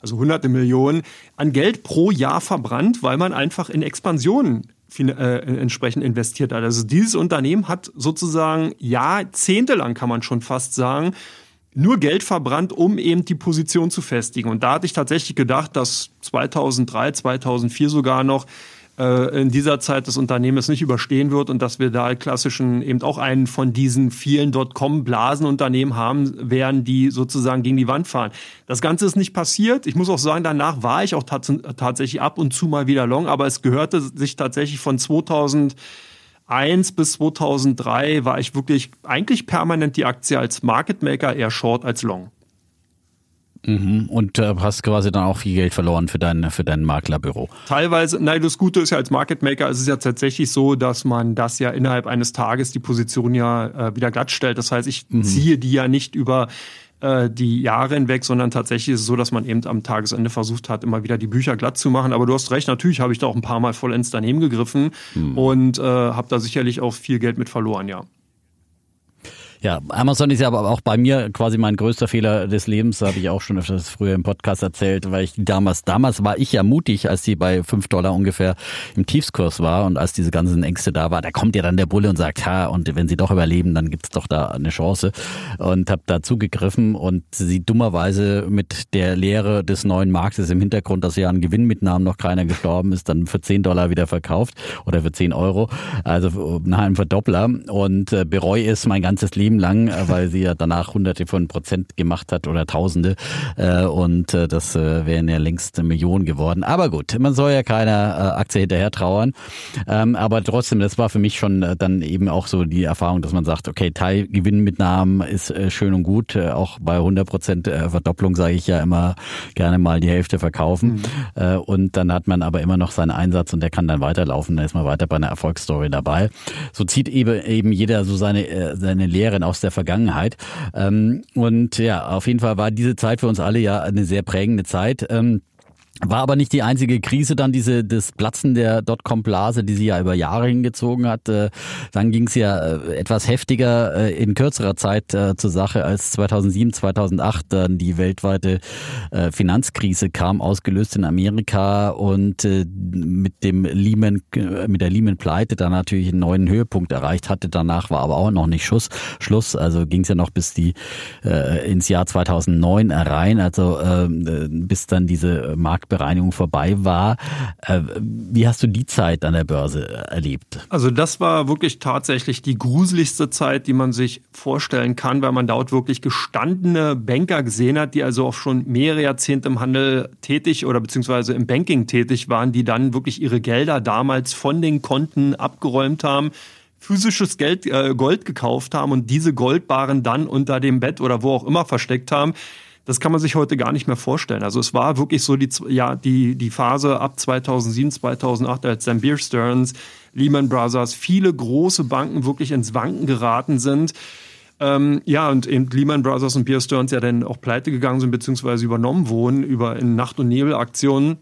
also hunderte Millionen an Geld pro Jahr verbrannt, weil man einfach in Expansionen äh, entsprechend investiert hat. Also dieses Unternehmen hat sozusagen jahrzehntelang, kann man schon fast sagen, nur Geld verbrannt, um eben die Position zu festigen. Und da hatte ich tatsächlich gedacht, dass 2003, 2004 sogar noch äh, in dieser Zeit das Unternehmen es nicht überstehen wird und dass wir da klassischen eben auch einen von diesen vielen Dotcom-Blasenunternehmen haben werden, die sozusagen gegen die Wand fahren. Das Ganze ist nicht passiert. Ich muss auch sagen, danach war ich auch tats tatsächlich ab und zu mal wieder long, aber es gehörte sich tatsächlich von 2001 bis 2003 war ich wirklich eigentlich permanent die Aktie als Market Maker eher short als long. Mhm. Und äh, hast quasi dann auch viel Geld verloren für dein, für dein Maklerbüro. Teilweise, nein, das Gute ist ja als Market Maker, ist es ja tatsächlich so, dass man das ja innerhalb eines Tages die Position ja äh, wieder glatt stellt. Das heißt, ich mhm. ziehe die ja nicht über äh, die Jahre hinweg, sondern tatsächlich ist es so, dass man eben am Tagesende versucht hat, immer wieder die Bücher glatt zu machen. Aber du hast recht, natürlich habe ich da auch ein paar Mal vollends daneben gegriffen mhm. und äh, habe da sicherlich auch viel Geld mit verloren, ja. Ja, Amazon ist ja aber auch bei mir quasi mein größter Fehler des Lebens, habe ich auch schon öfters früher im Podcast erzählt, weil ich damals, damals war ich ja mutig, als die bei fünf Dollar ungefähr im Tiefskurs war und als diese ganzen Ängste da war, da kommt ja dann der Bulle und sagt, ha, und wenn sie doch überleben, dann gibt's doch da eine Chance. Und habe da zugegriffen und sie dummerweise mit der Lehre des neuen Marktes im Hintergrund, dass ja an Gewinnmitnahmen noch keiner gestorben ist, dann für zehn Dollar wieder verkauft oder für zehn Euro, also nach einem Verdoppler. Und äh, bereue es mein ganzes Leben Leben lang, äh, weil sie ja danach hunderte von Prozent gemacht hat oder tausende. Äh, und äh, das wären ja längst Millionen geworden. Aber gut, man soll ja keiner Aktie hinterher trauern. Ähm, aber trotzdem, das war für mich schon dann eben auch so die Erfahrung, dass man sagt, okay, Teilgewinnmitnahmen ist schön und gut. Auch bei 100 Prozent Verdopplung sage ich ja immer gerne mal die Hälfte verkaufen. Mhm. Und dann hat man aber immer noch seinen Einsatz und der kann dann weiterlaufen. Dann ist man weiter bei einer Erfolgsstory dabei. So zieht eben, eben jeder so seine, seine Lehren aus der Vergangenheit. Ähm, und ja, auf jeden Fall war diese Zeit für uns alle ja eine sehr prägende Zeit. Ähm, war aber nicht die einzige Krise, dann diese das Platzen der Dotcom-Blase, die sie ja über Jahre hingezogen hat. Äh, dann ging es ja äh, etwas heftiger äh, in kürzerer Zeit zur Sache, als 2007, 2008 dann die weltweite Finanzkrise kam, ausgelöst in Amerika und mit dem Lehman, mit der Lehman-Pleite dann natürlich einen neuen Höhepunkt erreicht hatte. Danach war aber auch noch nicht Schuss, Schluss. Also ging es ja noch bis die ins Jahr 2009 rein, also bis dann diese Markt Marktbereinigung vorbei war. Äh, wie hast du die Zeit an der Börse erlebt? Also das war wirklich tatsächlich die gruseligste Zeit, die man sich vorstellen kann, weil man dort wirklich gestandene Banker gesehen hat, die also auch schon mehrere Jahrzehnte im Handel tätig oder beziehungsweise im Banking tätig waren, die dann wirklich ihre Gelder damals von den Konten abgeräumt haben physisches Geld, äh, Gold gekauft haben und diese Goldbaren dann unter dem Bett oder wo auch immer versteckt haben. Das kann man sich heute gar nicht mehr vorstellen. Also es war wirklich so die, ja, die, die Phase ab 2007, 2008, als dann Beer Stearns, Lehman Brothers, viele große Banken wirklich ins Wanken geraten sind. Ähm, ja, und eben Lehman Brothers und Beer Stearns ja dann auch pleite gegangen sind, beziehungsweise übernommen wurden über in Nacht- und Nebelaktionen.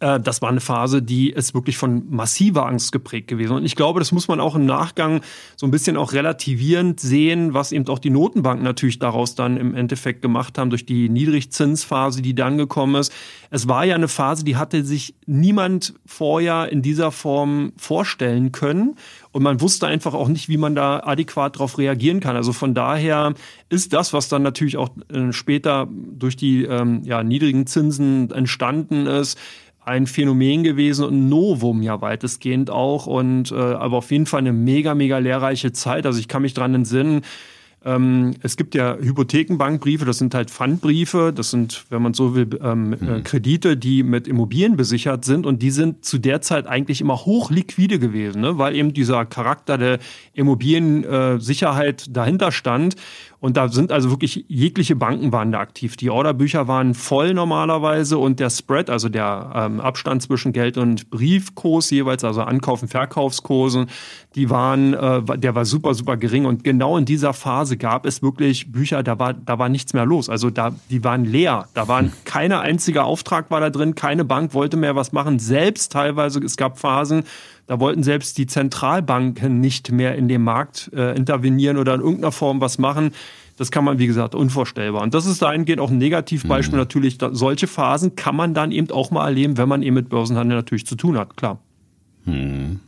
Äh, das war eine Phase, die ist wirklich von massiver Angst geprägt gewesen. Und ich glaube, das muss man auch im Nachgang so ein bisschen auch relativierend sehen, was eben auch die Notenbanken natürlich daraus dann im Endeffekt gemacht haben durch die Niedrigzinsphase, die dann gekommen ist. Es war ja eine Phase, die hatte sich niemand vorher in dieser Form vorstellen können. Und man wusste einfach auch nicht, wie man da adäquat darauf reagieren kann. Also von daher ist das, was dann natürlich auch äh, später durch die ähm, ja, niedrigen Zinsen entstanden ist, ein Phänomen gewesen und Novum ja weitestgehend auch und äh, aber auf jeden Fall eine mega, mega lehrreiche Zeit. Also ich kann mich dran entsinnen, ähm, es gibt ja Hypothekenbankbriefe, das sind halt Pfandbriefe, das sind, wenn man so will, ähm, äh, mhm. Kredite, die mit Immobilien besichert sind und die sind zu der Zeit eigentlich immer hochliquide gewesen, ne? weil eben dieser Charakter der Immobiliensicherheit äh, dahinter stand. Und da sind also wirklich jegliche Banken waren da aktiv. Die Orderbücher waren voll normalerweise und der Spread, also der ähm, Abstand zwischen Geld und Briefkurs jeweils, also Ankauf- und Verkaufskursen, die waren, äh, der war super, super gering. Und genau in dieser Phase gab es wirklich Bücher, da war, da war nichts mehr los. Also da, die waren leer. Da waren keine einziger Auftrag war da drin, keine Bank wollte mehr was machen. Selbst teilweise, es gab Phasen, da wollten selbst die Zentralbanken nicht mehr in den Markt äh, intervenieren oder in irgendeiner Form was machen. Das kann man, wie gesagt, unvorstellbar. Und das ist dahingehend auch ein Negativbeispiel mhm. natürlich. Da, solche Phasen kann man dann eben auch mal erleben, wenn man eben mit Börsenhandel natürlich zu tun hat, klar. Mhm.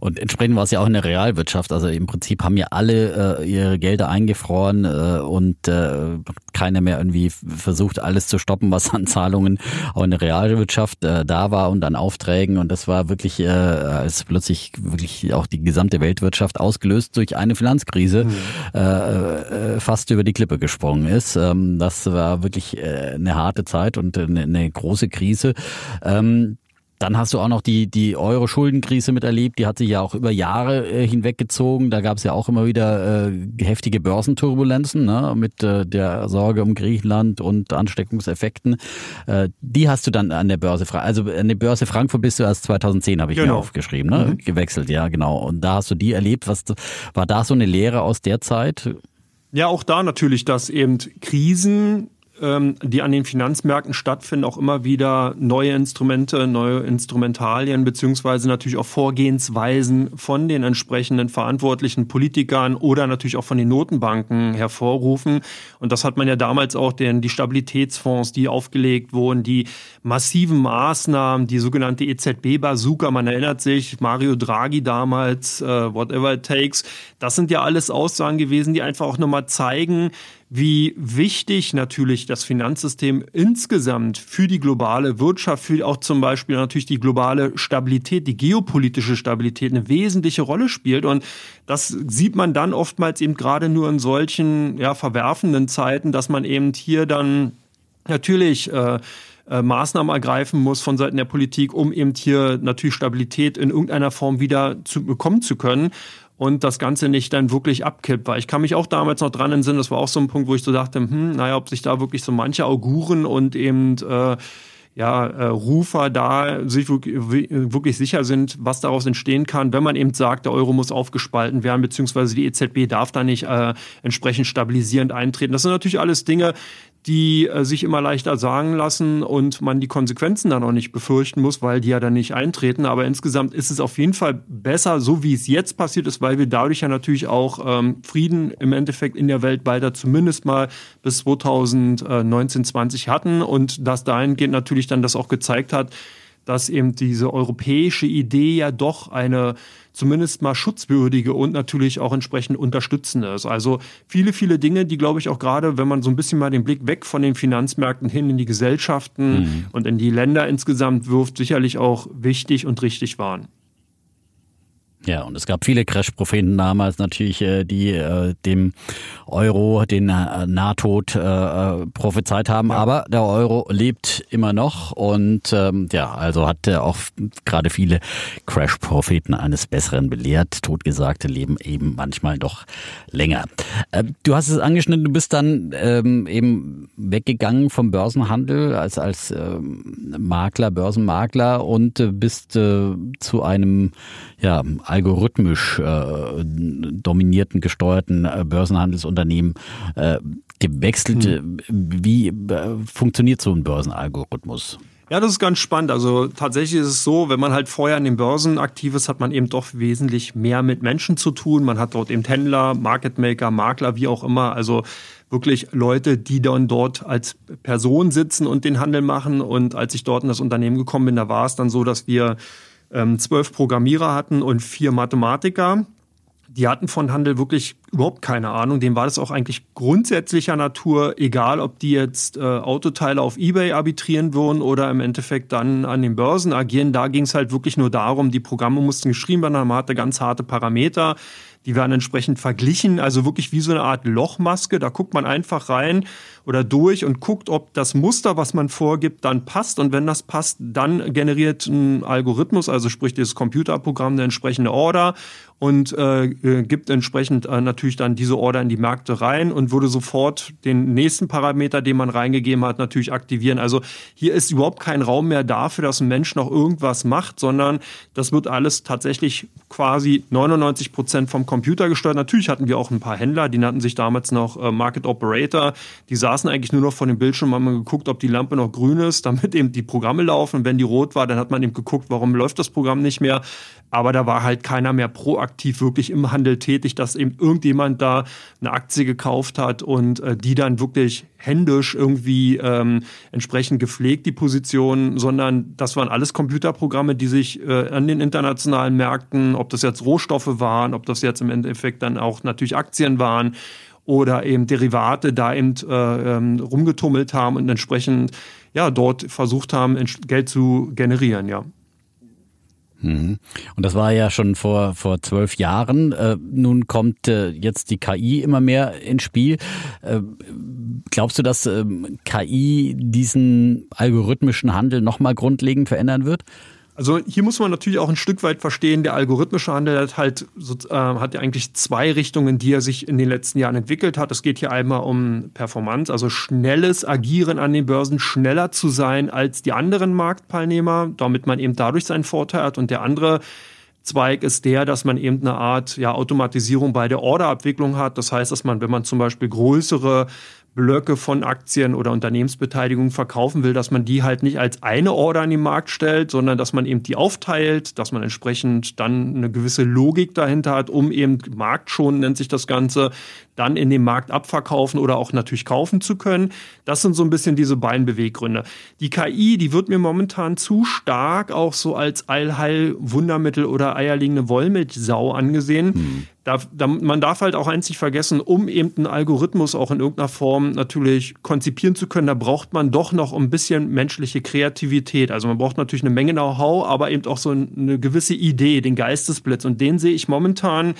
Und entsprechend war es ja auch in der Realwirtschaft. Also im Prinzip haben ja alle äh, ihre Gelder eingefroren äh, und äh, keiner mehr irgendwie versucht, alles zu stoppen, was an Zahlungen auch in der Realwirtschaft äh, da war und an Aufträgen. Und das war wirklich, äh, als plötzlich wirklich auch die gesamte Weltwirtschaft ausgelöst durch eine Finanzkrise mhm. äh, äh, fast über die Klippe gesprungen ist. Ähm, das war wirklich äh, eine harte Zeit und eine, eine große Krise. Ähm, dann hast du auch noch die, die Euro-Schuldenkrise miterlebt, die hat sich ja auch über Jahre äh, hinweggezogen. Da gab es ja auch immer wieder äh, heftige Börsenturbulenzen ne, mit äh, der Sorge um Griechenland und Ansteckungseffekten. Äh, die hast du dann an der Börse, also an der Börse Frankfurt bist du erst 2010, habe ich genau. mir aufgeschrieben, ne? Mhm. gewechselt, ja genau. Und da hast du die erlebt. Was war da so eine Lehre aus der Zeit? Ja, auch da natürlich, dass eben Krisen ähm, die an den Finanzmärkten stattfinden, auch immer wieder neue Instrumente, neue Instrumentalien, beziehungsweise natürlich auch Vorgehensweisen von den entsprechenden verantwortlichen Politikern oder natürlich auch von den Notenbanken hervorrufen. Und das hat man ja damals auch den, die Stabilitätsfonds, die aufgelegt wurden, die massiven Maßnahmen, die sogenannte EZB-Bazooka, man erinnert sich, Mario Draghi damals, uh, whatever it takes, das sind ja alles Aussagen gewesen, die einfach auch nochmal zeigen, wie wichtig natürlich das Finanzsystem insgesamt für die globale Wirtschaft, für auch zum Beispiel natürlich die globale Stabilität, die geopolitische Stabilität eine wesentliche Rolle spielt. Und das sieht man dann oftmals eben gerade nur in solchen ja, verwerfenden Zeiten, dass man eben hier dann natürlich äh, äh, Maßnahmen ergreifen muss von Seiten der Politik, um eben hier natürlich Stabilität in irgendeiner Form wieder zu bekommen zu können und das Ganze nicht dann wirklich abkippt. Weil ich kann mich auch damals noch dran entsinnen, das war auch so ein Punkt, wo ich so dachte, hm, naja, ob sich da wirklich so manche Auguren und eben äh, ja, äh, Rufer da sich wirklich sicher sind, was daraus entstehen kann, wenn man eben sagt, der Euro muss aufgespalten werden, beziehungsweise die EZB darf da nicht äh, entsprechend stabilisierend eintreten. Das sind natürlich alles Dinge, die äh, sich immer leichter sagen lassen und man die Konsequenzen dann auch nicht befürchten muss, weil die ja dann nicht eintreten. Aber insgesamt ist es auf jeden Fall besser, so wie es jetzt passiert ist, weil wir dadurch ja natürlich auch ähm, Frieden im Endeffekt in der Welt weiter zumindest mal bis 2019, 20 hatten und das dahingehend natürlich dann das auch gezeigt hat, dass eben diese europäische Idee ja doch eine zumindest mal schutzwürdige und natürlich auch entsprechend unterstützende ist. Also viele, viele Dinge, die, glaube ich, auch gerade, wenn man so ein bisschen mal den Blick weg von den Finanzmärkten hin in die Gesellschaften mhm. und in die Länder insgesamt wirft, sicherlich auch wichtig und richtig waren. Ja, und es gab viele Crash-Propheten damals natürlich, äh, die äh, dem Euro den äh, Nahtod äh, äh, prophezeit haben. Ja. Aber der Euro lebt immer noch und ähm, ja, also hat er auch gerade viele Crash-Propheten eines Besseren belehrt. Totgesagte leben eben manchmal doch länger. Äh, du hast es angeschnitten, du bist dann ähm, eben weggegangen vom Börsenhandel als als ähm, Makler, Börsenmakler und äh, bist äh, zu einem ja algorithmisch äh, dominierten, gesteuerten äh, Börsenhandelsunternehmen äh, gewechselt. Hm. Wie äh, funktioniert so ein Börsenalgorithmus? Ja, das ist ganz spannend. Also tatsächlich ist es so, wenn man halt vorher an den Börsen aktiv ist, hat man eben doch wesentlich mehr mit Menschen zu tun. Man hat dort eben Händler, Market Maker, Makler, wie auch immer. Also wirklich Leute, die dann dort als Person sitzen und den Handel machen. Und als ich dort in das Unternehmen gekommen bin, da war es dann so, dass wir ähm, zwölf Programmierer hatten und vier Mathematiker die hatten von Handel wirklich überhaupt keine Ahnung. Dem war das auch eigentlich grundsätzlicher Natur, egal ob die jetzt äh, Autoteile auf Ebay arbitrieren würden oder im Endeffekt dann an den Börsen agieren. Da ging es halt wirklich nur darum, die Programme mussten geschrieben werden, man hatte ganz harte Parameter. Die werden entsprechend verglichen, also wirklich wie so eine Art Lochmaske. Da guckt man einfach rein oder durch und guckt, ob das Muster, was man vorgibt, dann passt. Und wenn das passt, dann generiert ein Algorithmus, also sprich dieses Computerprogramm, eine entsprechende Order und äh, äh, gibt entsprechend äh, natürlich dann diese Order in die Märkte rein und würde sofort den nächsten Parameter, den man reingegeben hat, natürlich aktivieren. Also hier ist überhaupt kein Raum mehr dafür, dass ein Mensch noch irgendwas macht, sondern das wird alles tatsächlich quasi 99 Prozent vom Computer gesteuert. Natürlich hatten wir auch ein paar Händler, die nannten sich damals noch äh, Market Operator. Die saßen eigentlich nur noch vor dem Bildschirm, haben geguckt, ob die Lampe noch grün ist, damit eben die Programme laufen. Wenn die rot war, dann hat man eben geguckt, warum läuft das Programm nicht mehr. Aber da war halt keiner mehr proaktiv wirklich im Handel tätig, dass eben irgendjemand da eine Aktie gekauft hat und äh, die dann wirklich händisch irgendwie ähm, entsprechend gepflegt, die Position, sondern das waren alles Computerprogramme, die sich äh, an den internationalen Märkten, ob das jetzt Rohstoffe waren, ob das jetzt im Endeffekt dann auch natürlich Aktien waren oder eben Derivate da eben äh, ähm, rumgetummelt haben und entsprechend ja dort versucht haben, Geld zu generieren, ja. Mhm. Und das war ja schon vor, vor zwölf Jahren. Äh, nun kommt äh, jetzt die KI immer mehr ins Spiel. Äh, glaubst du, dass äh, KI diesen algorithmischen Handel nochmal grundlegend verändern wird? Also hier muss man natürlich auch ein Stück weit verstehen, der algorithmische Handel hat halt äh, hat ja eigentlich zwei Richtungen, die er sich in den letzten Jahren entwickelt hat. Es geht hier einmal um Performance, also schnelles Agieren an den Börsen, schneller zu sein als die anderen Marktteilnehmer, damit man eben dadurch seinen Vorteil hat. Und der andere Zweig ist der, dass man eben eine Art ja, Automatisierung bei der Orderabwicklung hat. Das heißt, dass man, wenn man zum Beispiel größere Blöcke von Aktien oder Unternehmensbeteiligungen verkaufen will, dass man die halt nicht als eine Order an den Markt stellt, sondern dass man eben die aufteilt, dass man entsprechend dann eine gewisse Logik dahinter hat, um eben Marktschon nennt sich das Ganze, dann in dem Markt abverkaufen oder auch natürlich kaufen zu können. Das sind so ein bisschen diese beiden Beweggründe. Die KI, die wird mir momentan zu stark auch so als Allheil-Wundermittel oder eierlegende Wollmilchsau angesehen. Hm. Da, da, man darf halt auch einzig vergessen, um eben einen Algorithmus auch in irgendeiner Form natürlich konzipieren zu können, da braucht man doch noch ein bisschen menschliche Kreativität. Also man braucht natürlich eine Menge Know-how, aber eben auch so eine gewisse Idee, den Geistesblitz. Und den sehe ich momentan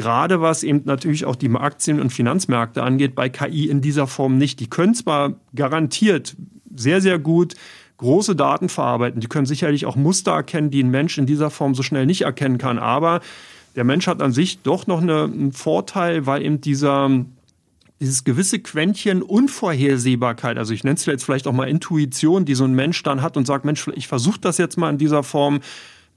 gerade was eben natürlich auch die Aktien- und Finanzmärkte angeht, bei KI in dieser Form nicht. Die können zwar garantiert sehr, sehr gut große Daten verarbeiten, die können sicherlich auch Muster erkennen, die ein Mensch in dieser Form so schnell nicht erkennen kann, aber der Mensch hat an sich doch noch eine, einen Vorteil, weil eben dieser dieses gewisse Quäntchen Unvorhersehbarkeit, also ich nenne es jetzt vielleicht auch mal Intuition, die so ein Mensch dann hat und sagt, Mensch, ich versuche das jetzt mal in dieser Form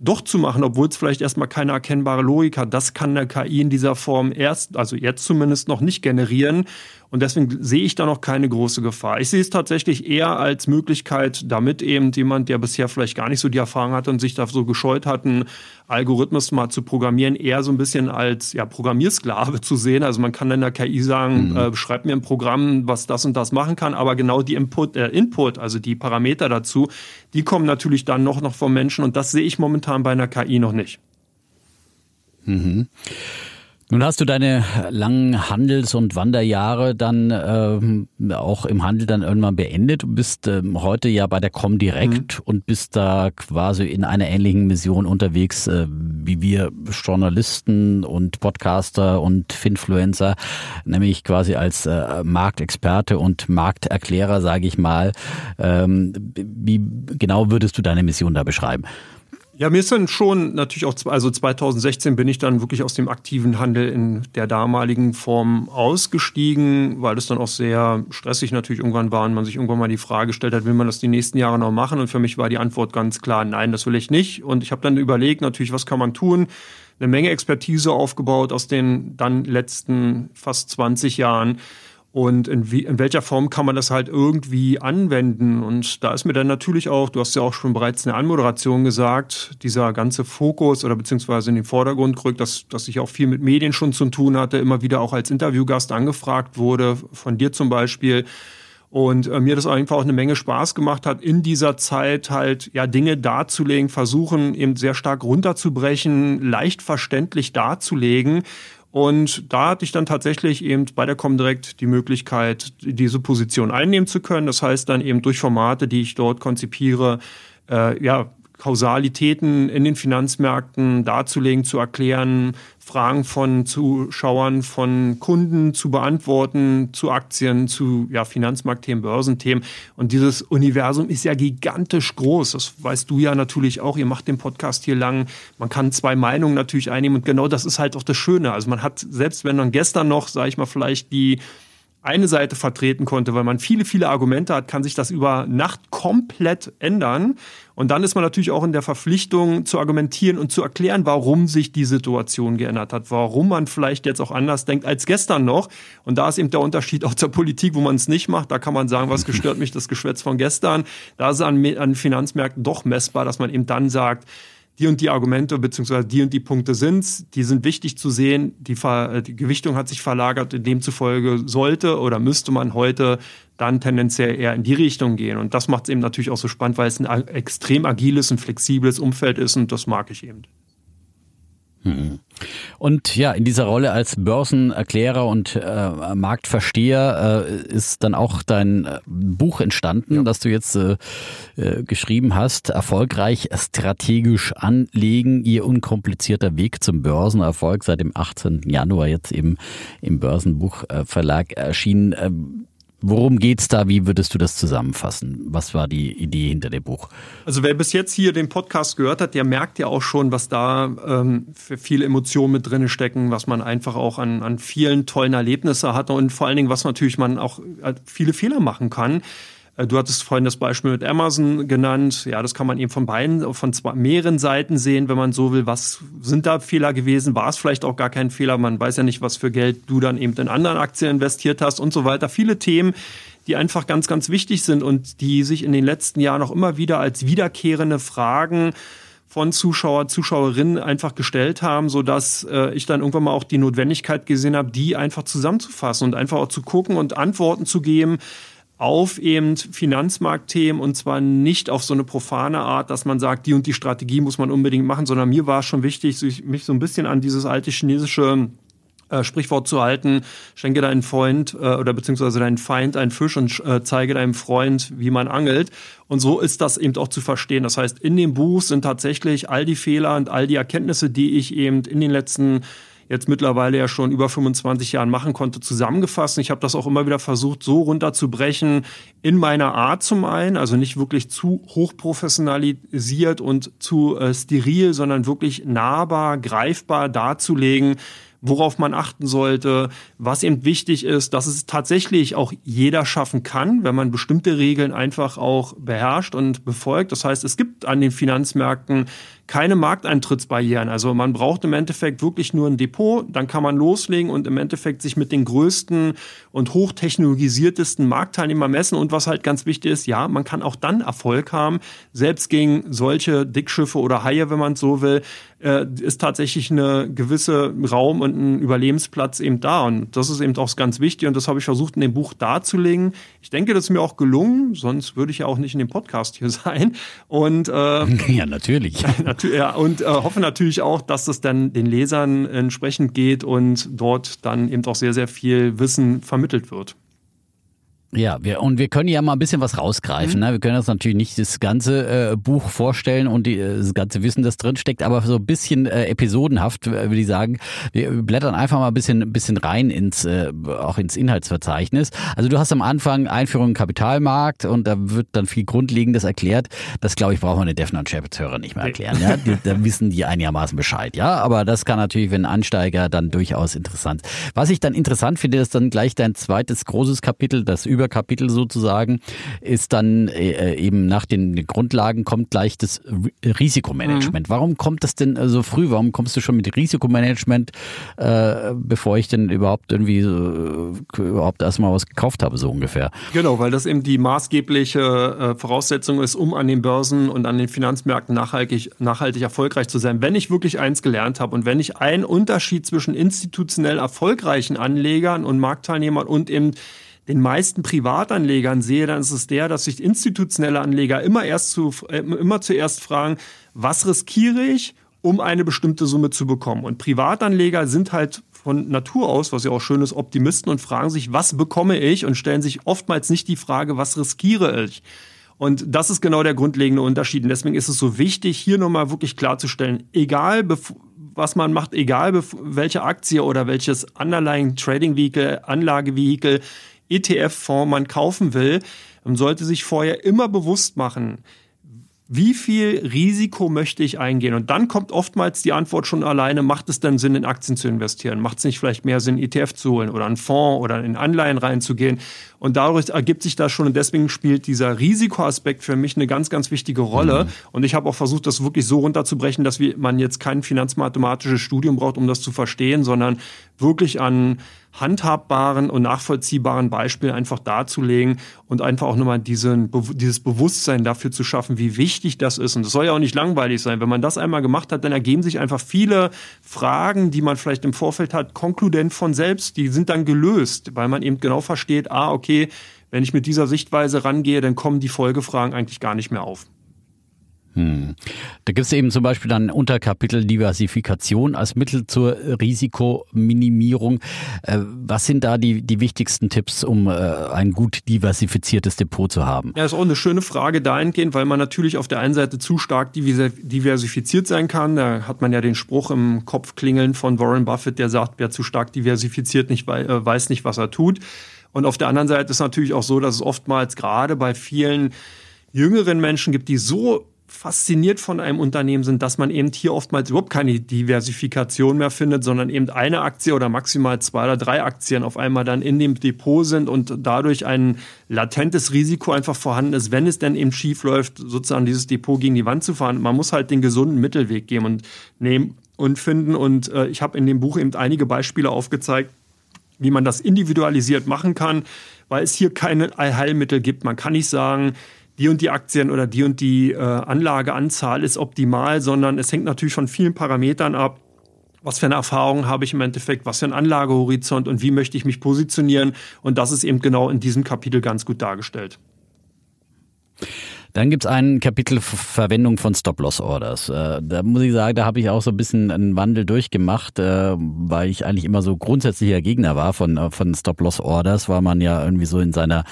doch zu machen, obwohl es vielleicht erstmal keine erkennbare Logik hat. Das kann der KI in dieser Form erst, also jetzt zumindest noch nicht generieren. Und deswegen sehe ich da noch keine große Gefahr. Ich sehe es tatsächlich eher als Möglichkeit, damit eben jemand, der bisher vielleicht gar nicht so die Erfahrung hat und sich da so gescheut hat, einen Algorithmus mal zu programmieren, eher so ein bisschen als ja, Programmiersklave zu sehen. Also man kann dann der KI sagen, mhm. äh, schreib mir ein Programm, was das und das machen kann, aber genau die Input, äh, Input, also die Parameter dazu, die kommen natürlich dann noch, noch vom Menschen und das sehe ich momentan bei einer KI noch nicht. Mhm. Nun hast du deine langen Handels- und Wanderjahre dann äh, auch im Handel dann irgendwann beendet. Du bist äh, heute ja bei der Comdirect mhm. und bist da quasi in einer ähnlichen Mission unterwegs äh, wie wir Journalisten und Podcaster und Finfluencer, nämlich quasi als äh, Marktexperte und Markterklärer, sage ich mal. Ähm, wie genau würdest du deine Mission da beschreiben? Ja, mir ist dann schon natürlich auch, also 2016 bin ich dann wirklich aus dem aktiven Handel in der damaligen Form ausgestiegen, weil das dann auch sehr stressig natürlich irgendwann war und man sich irgendwann mal die Frage gestellt hat, will man das die nächsten Jahre noch machen? Und für mich war die Antwort ganz klar, nein, das will ich nicht. Und ich habe dann überlegt, natürlich, was kann man tun? Eine Menge Expertise aufgebaut aus den dann letzten fast 20 Jahren und in, wie, in welcher Form kann man das halt irgendwie anwenden? Und da ist mir dann natürlich auch, du hast ja auch schon bereits in der Anmoderation gesagt, dieser ganze Fokus oder beziehungsweise in den Vordergrund gerückt, dass, dass ich auch viel mit Medien schon zu tun hatte, immer wieder auch als Interviewgast angefragt wurde, von dir zum Beispiel. Und äh, mir das einfach auch eine Menge Spaß gemacht hat, in dieser Zeit halt ja Dinge darzulegen, versuchen eben sehr stark runterzubrechen, leicht verständlich darzulegen Und da hatte ich dann tatsächlich eben bei der Comdirect die Möglichkeit, diese Position einnehmen zu können. Das heißt dann eben durch Formate, die ich dort konzipiere, äh, ja, Kausalitäten in den Finanzmärkten darzulegen, zu erklären, Fragen von Zuschauern, von Kunden zu beantworten, zu Aktien, zu ja, Finanzmarktthemen, Börsenthemen. Und dieses Universum ist ja gigantisch groß. Das weißt du ja natürlich auch. Ihr macht den Podcast hier lang. Man kann zwei Meinungen natürlich einnehmen. Und genau das ist halt auch das Schöne. Also man hat, selbst wenn man gestern noch, sage ich mal, vielleicht die eine Seite vertreten konnte, weil man viele, viele Argumente hat, kann sich das über Nacht komplett ändern. Und dann ist man natürlich auch in der Verpflichtung zu argumentieren und zu erklären, warum sich die Situation geändert hat, warum man vielleicht jetzt auch anders denkt als gestern noch. Und da ist eben der Unterschied auch zur Politik, wo man es nicht macht. Da kann man sagen, was gestört mich, das Geschwätz von gestern. Da ist es an, an Finanzmärkten doch messbar, dass man eben dann sagt, die und die Argumente beziehungsweise die und die Punkte sind, die sind wichtig zu sehen. Die, Ver die Gewichtung hat sich verlagert, demzufolge sollte oder müsste man heute dann tendenziell eher in die Richtung gehen. Und das macht es eben natürlich auch so spannend, weil es ein extrem agiles und flexibles Umfeld ist und das mag ich eben. Hm. Und ja, in dieser Rolle als Börsenerklärer und äh, Marktversteher äh, ist dann auch dein äh, Buch entstanden, ja. das du jetzt äh, äh, geschrieben hast. Erfolgreich strategisch anlegen, ihr unkomplizierter Weg zum Börsenerfolg seit dem 18. Januar jetzt eben im Börsenbuchverlag erschienen. Worum geht's da? Wie würdest du das zusammenfassen? Was war die Idee hinter dem Buch? Also wer bis jetzt hier den Podcast gehört hat, der merkt ja auch schon, was da ähm, für viele Emotionen mit drin stecken, was man einfach auch an, an vielen tollen Erlebnissen hat und vor allen Dingen, was natürlich man auch äh, viele Fehler machen kann. Äh, du hattest vorhin das Beispiel mit Amazon genannt. Ja, das kann man eben von beiden, von zwei, mehreren Seiten sehen, wenn man so will. Was sind da Fehler gewesen? War es vielleicht auch gar kein Fehler? Man weiß ja nicht, was für Geld du dann eben in anderen Aktien investiert hast und so weiter. Viele Themen, die einfach ganz, ganz wichtig sind und die sich in den letzten Jahren auch immer wieder als wiederkehrende Fragen von Zuschauer, Zuschauerinnen einfach gestellt haben, so dass äh, ich dann irgendwann mal auch die Notwendigkeit gesehen habe, die einfach zusammenzufassen und einfach auch zu gucken und Antworten zu geben, auf eben Finanzmarktthemen und zwar nicht auf so eine profane Art, dass man sagt, die und die Strategie muss man unbedingt machen, sondern mir war es schon wichtig, mich so ein bisschen an dieses alte chinesische äh, Sprichwort zu halten, schenke deinen Freund äh, oder beziehungsweise deinen Feind einen Fisch und äh, zeige deinem Freund, wie man angelt. Und so ist das eben auch zu verstehen. Das heißt, in dem Buch sind tatsächlich all die Fehler und all die Erkenntnisse, die ich eben in den letzten jetzt mittlerweile ja schon über 25 Jahren machen konnte, zusammengefasst. Ich habe das auch immer wieder versucht, so runterzubrechen in meiner Art zum einen, also nicht wirklich zu hochprofessionalisiert und zu äh, steril, sondern wirklich nahbar, greifbar darzulegen, worauf man achten sollte, was eben wichtig ist, dass es tatsächlich auch jeder schaffen kann, wenn man bestimmte Regeln einfach auch beherrscht und befolgt. Das heißt, es gibt an den Finanzmärkten keine Markteintrittsbarrieren. Also man braucht im Endeffekt wirklich nur ein Depot, dann kann man loslegen und im Endeffekt sich mit den größten und hochtechnologisiertesten Marktteilnehmern messen. Und was halt ganz wichtig ist, ja, man kann auch dann Erfolg haben, selbst gegen solche Dickschiffe oder Haie, wenn man es so will, äh, ist tatsächlich eine gewisse Raum und ein Überlebensplatz eben da. Und das ist eben auch ganz wichtig und das habe ich versucht in dem Buch darzulegen. Ich denke, das ist mir auch gelungen, sonst würde ich ja auch nicht in dem Podcast hier sein. Und äh, ja, natürlich. ja, und äh, hoffe natürlich auch, dass es dann den Lesern entsprechend geht und dort dann eben auch sehr, sehr viel Wissen vermittelt wird. Ja, wir, und wir können ja mal ein bisschen was rausgreifen. Mhm. Ne? Wir können uns natürlich nicht das ganze äh, Buch vorstellen und die, äh, das ganze Wissen, das drin steckt, aber so ein bisschen äh, episodenhaft, würde ich sagen. Wir blättern einfach mal ein bisschen, ein bisschen rein ins, äh, auch ins Inhaltsverzeichnis. Also du hast am Anfang Einführung im Kapitalmarkt und da wird dann viel Grundlegendes erklärt. Das, glaube ich, braucht man den Defner und Chapitz-Hörer nicht mehr erklären. Ja? Die, da wissen die einigermaßen Bescheid. Ja, aber das kann natürlich, wenn Ansteiger, dann durchaus interessant. Was ich dann interessant finde, ist dann gleich dein zweites großes Kapitel, das über Überkapitel sozusagen, ist dann äh, eben nach den Grundlagen kommt gleich das Risikomanagement. Mhm. Warum kommt das denn so früh? Warum kommst du schon mit Risikomanagement, äh, bevor ich denn überhaupt irgendwie äh, überhaupt erstmal was gekauft habe, so ungefähr? Genau, weil das eben die maßgebliche äh, Voraussetzung ist, um an den Börsen und an den Finanzmärkten nachhaltig, nachhaltig erfolgreich zu sein. Wenn ich wirklich eins gelernt habe und wenn ich einen Unterschied zwischen institutionell erfolgreichen Anlegern und Marktteilnehmern und eben den meisten Privatanlegern sehe, dann ist es der, dass sich institutionelle Anleger immer erst zu, äh, immer zuerst fragen, was riskiere ich, um eine bestimmte Summe zu bekommen. Und Privatanleger sind halt von Natur aus, was ja auch schön ist, Optimisten und fragen sich, was bekomme ich und stellen sich oftmals nicht die Frage, was riskiere ich. Und das ist genau der grundlegende Unterschied. Und deswegen ist es so wichtig, hier nochmal wirklich klarzustellen, egal was man macht, egal welche Aktie oder welches Underlying Trading Vehicle, Anlagevehikel, ETF-Fonds man kaufen will, man sollte sich vorher immer bewusst machen, wie viel Risiko möchte ich eingehen? Und dann kommt oftmals die Antwort schon alleine, macht es denn Sinn, in Aktien zu investieren? Macht es nicht vielleicht mehr Sinn, ETF zu holen oder einen Fonds oder in Anleihen reinzugehen? Und dadurch ergibt sich das schon und deswegen spielt dieser Risikoaspekt für mich eine ganz, ganz wichtige Rolle. Mhm. Und ich habe auch versucht, das wirklich so runterzubrechen, dass man jetzt kein finanzmathematisches Studium braucht, um das zu verstehen, sondern wirklich an handhabbaren und nachvollziehbaren Beispiel einfach darzulegen und einfach auch nochmal diesen, dieses Bewusstsein dafür zu schaffen, wie wichtig das ist. Und das soll ja auch nicht langweilig sein. Wenn man das einmal gemacht hat, dann ergeben sich einfach viele Fragen, die man vielleicht im Vorfeld hat, konkludent von selbst. Die sind dann gelöst, weil man eben genau versteht, ah, okay, wenn ich mit dieser Sichtweise rangehe, dann kommen die Folgefragen eigentlich gar nicht mehr auf. Hm. Da gibt es eben zum Beispiel dann Unterkapitel Diversifikation als Mittel zur Risikominimierung. Äh, was sind da die, die wichtigsten Tipps, um äh, ein gut diversifiziertes Depot zu haben? Ja, ist auch eine schöne Frage dahingehend, weil man natürlich auf der einen Seite zu stark diversifiziert sein kann. Da hat man ja den Spruch im Kopf klingeln von Warren Buffett, der sagt, wer zu stark diversifiziert nicht, äh, weiß nicht, was er tut. Und auf der anderen Seite ist natürlich auch so, dass es oftmals gerade bei vielen jüngeren Menschen gibt, die so fasziniert von einem Unternehmen sind, dass man eben hier oftmals überhaupt keine Diversifikation mehr findet, sondern eben eine Aktie oder maximal zwei oder drei Aktien auf einmal dann in dem Depot sind und dadurch ein latentes Risiko einfach vorhanden ist, wenn es denn eben schief läuft, sozusagen dieses Depot gegen die Wand zu fahren. Man muss halt den gesunden Mittelweg geben und nehmen und finden. Und äh, ich habe in dem Buch eben einige Beispiele aufgezeigt, wie man das individualisiert machen kann, weil es hier keine Allheilmittel gibt. Man kann nicht sagen, die und die Aktien oder die und die äh, Anlageanzahl ist optimal, sondern es hängt natürlich von vielen Parametern ab. Was für eine Erfahrung habe ich im Endeffekt, was für ein Anlagehorizont und wie möchte ich mich positionieren? Und das ist eben genau in diesem Kapitel ganz gut dargestellt. Dann gibt's ein Kapitel Verwendung von Stop-Loss-Orders. Äh, da muss ich sagen, da habe ich auch so ein bisschen einen Wandel durchgemacht, äh, weil ich eigentlich immer so grundsätzlicher Gegner war von, äh, von Stop-Loss-Orders, weil man ja irgendwie so in seiner,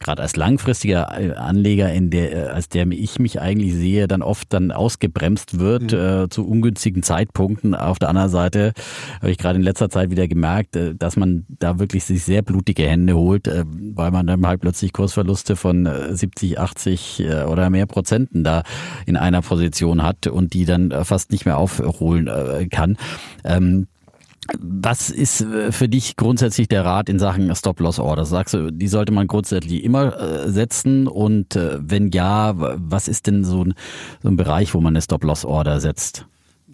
gerade als langfristiger Anleger, in der, als der ich mich eigentlich sehe, dann oft dann ausgebremst wird mhm. äh, zu ungünstigen Zeitpunkten. Auf der anderen Seite habe ich gerade in letzter Zeit wieder gemerkt, dass man da wirklich sich sehr blutige Hände holt, weil man dann halt plötzlich Kursverluste von 70, 80 oder mehr Prozenten da in einer Position hat und die dann äh, fast nicht mehr aufholen äh, kann. Ähm, was ist äh, für dich grundsätzlich der Rat in Sachen Stop-Loss-Order? Sagst du, die sollte man grundsätzlich immer setzen? Und wenn ja, was ist denn so ein, so ein Bereich, wo man eine Stop-Loss-Order setzt?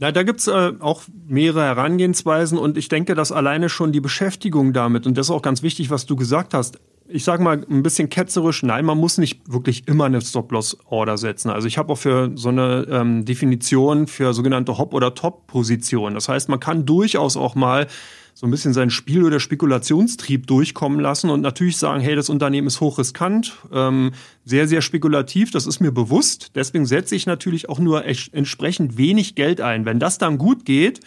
Na, da gibt's äh, auch mehrere Herangehensweisen und ich denke, dass alleine schon die Beschäftigung damit, und das ist auch ganz wichtig, was du gesagt hast, ich sage mal ein bisschen ketzerisch, nein, man muss nicht wirklich immer eine Stop-Loss-Order setzen. Also ich habe auch für so eine ähm, Definition für sogenannte Hop- oder Top-Positionen. Das heißt, man kann durchaus auch mal so ein bisschen seinen Spiel- oder Spekulationstrieb durchkommen lassen und natürlich sagen, hey, das Unternehmen ist hochriskant, ähm, sehr, sehr spekulativ, das ist mir bewusst. Deswegen setze ich natürlich auch nur entsprechend wenig Geld ein. Wenn das dann gut geht,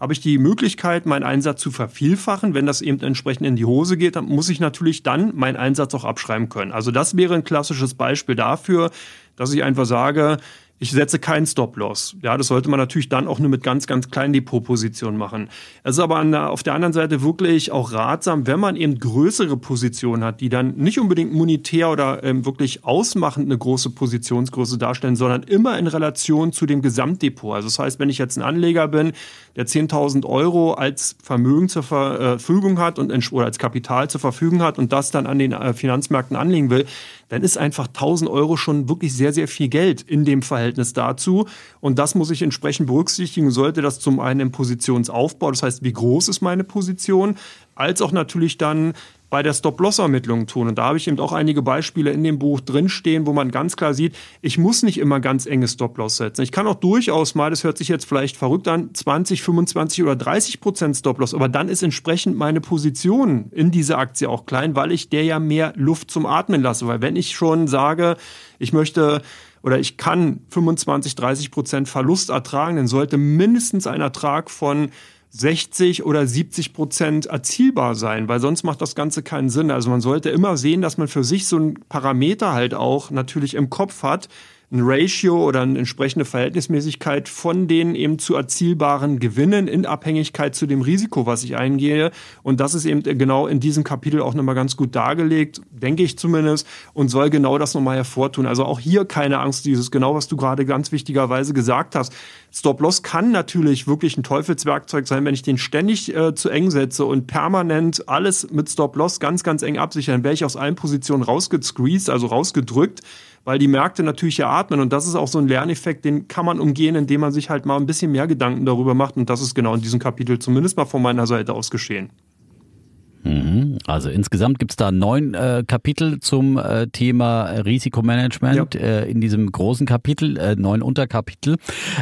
habe ich die Möglichkeit, meinen Einsatz zu vervielfachen. Wenn das eben entsprechend in die Hose geht, dann muss ich natürlich dann meinen Einsatz auch abschreiben können. Also das wäre ein klassisches Beispiel dafür, dass ich einfach sage, ich setze keinen Stop-Loss. Ja, das sollte man natürlich dann auch nur mit ganz, ganz kleinen Depotpositionen machen. Es ist aber der, auf der anderen Seite wirklich auch ratsam, wenn man eben größere Positionen hat, die dann nicht unbedingt monetär oder ähm, wirklich ausmachend eine große Positionsgröße darstellen, sondern immer in Relation zu dem Gesamtdepot. Also das heißt, wenn ich jetzt ein Anleger bin, der 10.000 Euro als Vermögen zur Verfügung hat und oder als Kapital zur Verfügung hat und das dann an den äh, Finanzmärkten anlegen will, dann ist einfach 1000 Euro schon wirklich sehr, sehr viel Geld in dem Verhältnis dazu. Und das muss ich entsprechend berücksichtigen. Sollte das zum einen im Positionsaufbau, das heißt, wie groß ist meine Position, als auch natürlich dann bei der Stop-Loss-Ermittlung tun. Und da habe ich eben auch einige Beispiele in dem Buch drinstehen, wo man ganz klar sieht, ich muss nicht immer ganz enge Stop-Loss setzen. Ich kann auch durchaus mal, das hört sich jetzt vielleicht verrückt an, 20, 25 oder 30 Prozent Stop-Loss. Aber dann ist entsprechend meine Position in dieser Aktie auch klein, weil ich der ja mehr Luft zum Atmen lasse. Weil wenn ich schon sage, ich möchte oder ich kann 25, 30 Prozent Verlust ertragen, dann sollte mindestens ein Ertrag von 60 oder 70 Prozent erzielbar sein, weil sonst macht das Ganze keinen Sinn. Also man sollte immer sehen, dass man für sich so einen Parameter halt auch natürlich im Kopf hat, ein Ratio oder eine entsprechende Verhältnismäßigkeit von den eben zu erzielbaren Gewinnen in Abhängigkeit zu dem Risiko, was ich eingehe. Und das ist eben genau in diesem Kapitel auch nochmal ganz gut dargelegt, denke ich zumindest, und soll genau das nochmal hervortun. Also auch hier keine Angst, dieses genau, was du gerade ganz wichtigerweise gesagt hast. Stop-Loss kann natürlich wirklich ein Teufelswerkzeug sein, wenn ich den ständig äh, zu eng setze und permanent alles mit Stop-Loss ganz, ganz eng absichere, dann wäre ich aus allen Positionen rausgesqueezed, also rausgedrückt weil die Märkte natürlich eratmen. Und das ist auch so ein Lerneffekt, den kann man umgehen, indem man sich halt mal ein bisschen mehr Gedanken darüber macht. Und das ist genau in diesem Kapitel zumindest mal von meiner Seite aus geschehen. Mhm. Also insgesamt gibt es da neun äh, Kapitel zum äh, Thema Risikomanagement ja. äh, in diesem großen Kapitel, äh, neun Unterkapitel.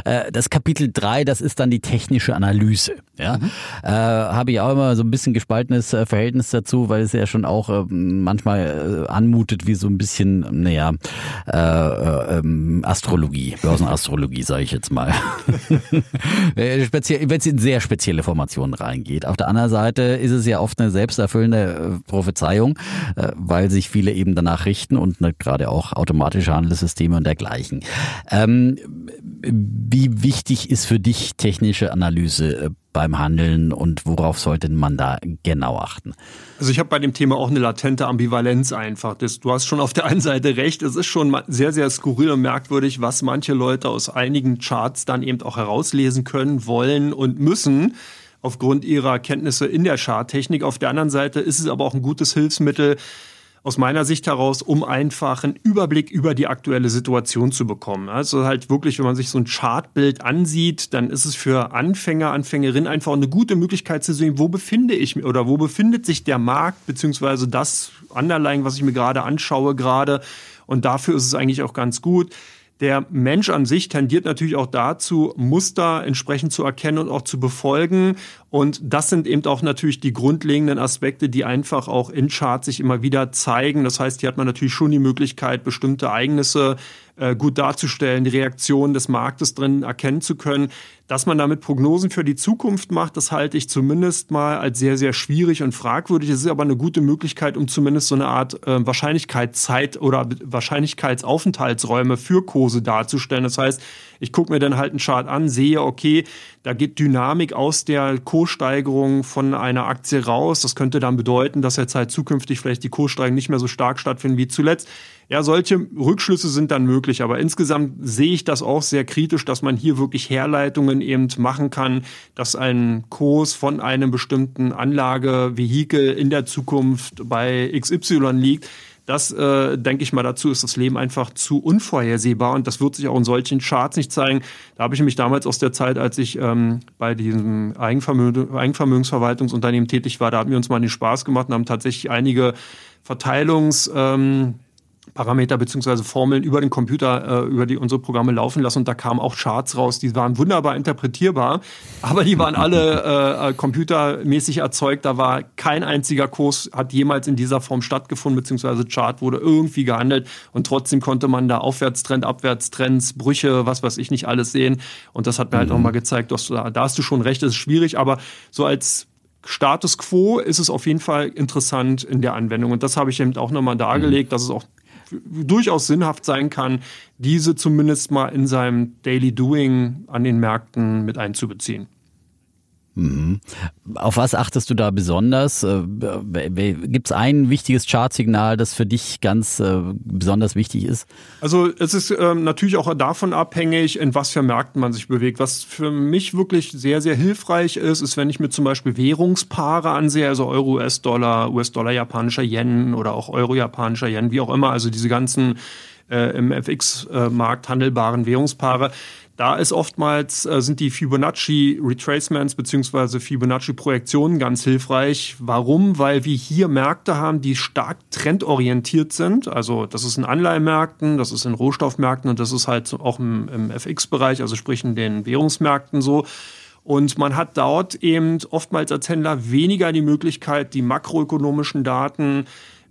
Äh, das Kapitel drei, das ist dann die technische Analyse. Ja, mhm. äh, habe ich auch immer so ein bisschen gespaltenes Verhältnis dazu, weil es ja schon auch äh, manchmal anmutet wie so ein bisschen, naja, äh, äh, ähm, Astrologie, Börsenastrologie, sage ich jetzt mal. Speziell, wenn es in sehr spezielle Formationen reingeht. Auf der anderen Seite ist es ja oft eine selbsterfüllende äh, Prophezeiung, äh, weil sich viele eben danach richten und ne, gerade auch automatische Handelssysteme und dergleichen. Ähm, wie wichtig ist für dich technische Analyse äh, beim Handeln und worauf sollte man da genau achten? Also ich habe bei dem Thema auch eine latente Ambivalenz einfach. Du hast schon auf der einen Seite recht, es ist schon sehr, sehr skurril und merkwürdig, was manche Leute aus einigen Charts dann eben auch herauslesen können, wollen und müssen aufgrund ihrer Kenntnisse in der Charttechnik. Auf der anderen Seite ist es aber auch ein gutes Hilfsmittel, aus meiner Sicht heraus, um einfach einen Überblick über die aktuelle Situation zu bekommen. Also halt wirklich, wenn man sich so ein Chartbild ansieht, dann ist es für Anfänger, Anfängerinnen einfach eine gute Möglichkeit zu sehen, wo befinde ich mich oder wo befindet sich der Markt, beziehungsweise das Underlying, was ich mir gerade anschaue gerade. Und dafür ist es eigentlich auch ganz gut. Der Mensch an sich tendiert natürlich auch dazu, Muster entsprechend zu erkennen und auch zu befolgen. Und das sind eben auch natürlich die grundlegenden Aspekte, die einfach auch in Charts sich immer wieder zeigen. Das heißt, hier hat man natürlich schon die Möglichkeit, bestimmte Ereignisse äh, gut darzustellen, die Reaktion des Marktes drin erkennen zu können. Dass man damit Prognosen für die Zukunft macht, das halte ich zumindest mal als sehr, sehr schwierig und fragwürdig. Es ist aber eine gute Möglichkeit, um zumindest so eine Art äh, Wahrscheinlichkeitszeit oder Wahrscheinlichkeitsaufenthaltsräume für Kurse darzustellen. Das heißt, ich gucke mir dann halt einen Chart an, sehe, okay, da geht Dynamik aus der Kurssteigerung von einer Aktie raus. Das könnte dann bedeuten, dass jetzt halt zukünftig vielleicht die Kurssteigerungen nicht mehr so stark stattfinden wie zuletzt. Ja, solche Rückschlüsse sind dann möglich, aber insgesamt sehe ich das auch sehr kritisch, dass man hier wirklich Herleitungen eben machen kann, dass ein Kurs von einem bestimmten Anlagevehikel in der Zukunft bei XY liegt. Das, äh, denke ich mal, dazu ist das Leben einfach zu unvorhersehbar und das wird sich auch in solchen Charts nicht zeigen. Da habe ich mich damals aus der Zeit, als ich ähm, bei diesem Eigenvermögen, Eigenvermögensverwaltungsunternehmen tätig war, da hatten wir uns mal den Spaß gemacht und haben tatsächlich einige Verteilungs- ähm, Parameter beziehungsweise Formeln über den Computer, äh, über die unsere Programme laufen lassen und da kamen auch Charts raus, die waren wunderbar interpretierbar, aber die waren alle äh, äh, computermäßig erzeugt. Da war kein einziger Kurs hat jemals in dieser Form stattgefunden beziehungsweise Chart wurde irgendwie gehandelt und trotzdem konnte man da Aufwärtstrend, Abwärtstrends, Brüche, was weiß ich nicht alles sehen und das hat mir halt mhm. nochmal gezeigt, dass, da, hast du schon recht, es ist schwierig, aber so als Status quo ist es auf jeden Fall interessant in der Anwendung. Und das habe ich eben auch nochmal dargelegt, mhm. dass es auch durchaus sinnhaft sein kann, diese zumindest mal in seinem Daily Doing an den Märkten mit einzubeziehen. Mhm. Auf was achtest du da besonders? Äh, Gibt es ein wichtiges Chartsignal, das für dich ganz äh, besonders wichtig ist? Also es ist ähm, natürlich auch davon abhängig, in was für Märkten man sich bewegt. Was für mich wirklich sehr, sehr hilfreich ist, ist, wenn ich mir zum Beispiel Währungspaare ansehe, also Euro, US-Dollar, US-Dollar, japanischer Yen oder auch Euro, japanischer Yen, wie auch immer, also diese ganzen äh, im FX-Markt handelbaren Währungspaare, da ist oftmals, äh, sind die Fibonacci Retracements beziehungsweise Fibonacci Projektionen ganz hilfreich. Warum? Weil wir hier Märkte haben, die stark trendorientiert sind. Also das ist in Anleihenmärkten, das ist in Rohstoffmärkten und das ist halt auch im, im FX-Bereich, also sprich in den Währungsmärkten so. Und man hat dort eben oftmals als Händler weniger die Möglichkeit, die makroökonomischen Daten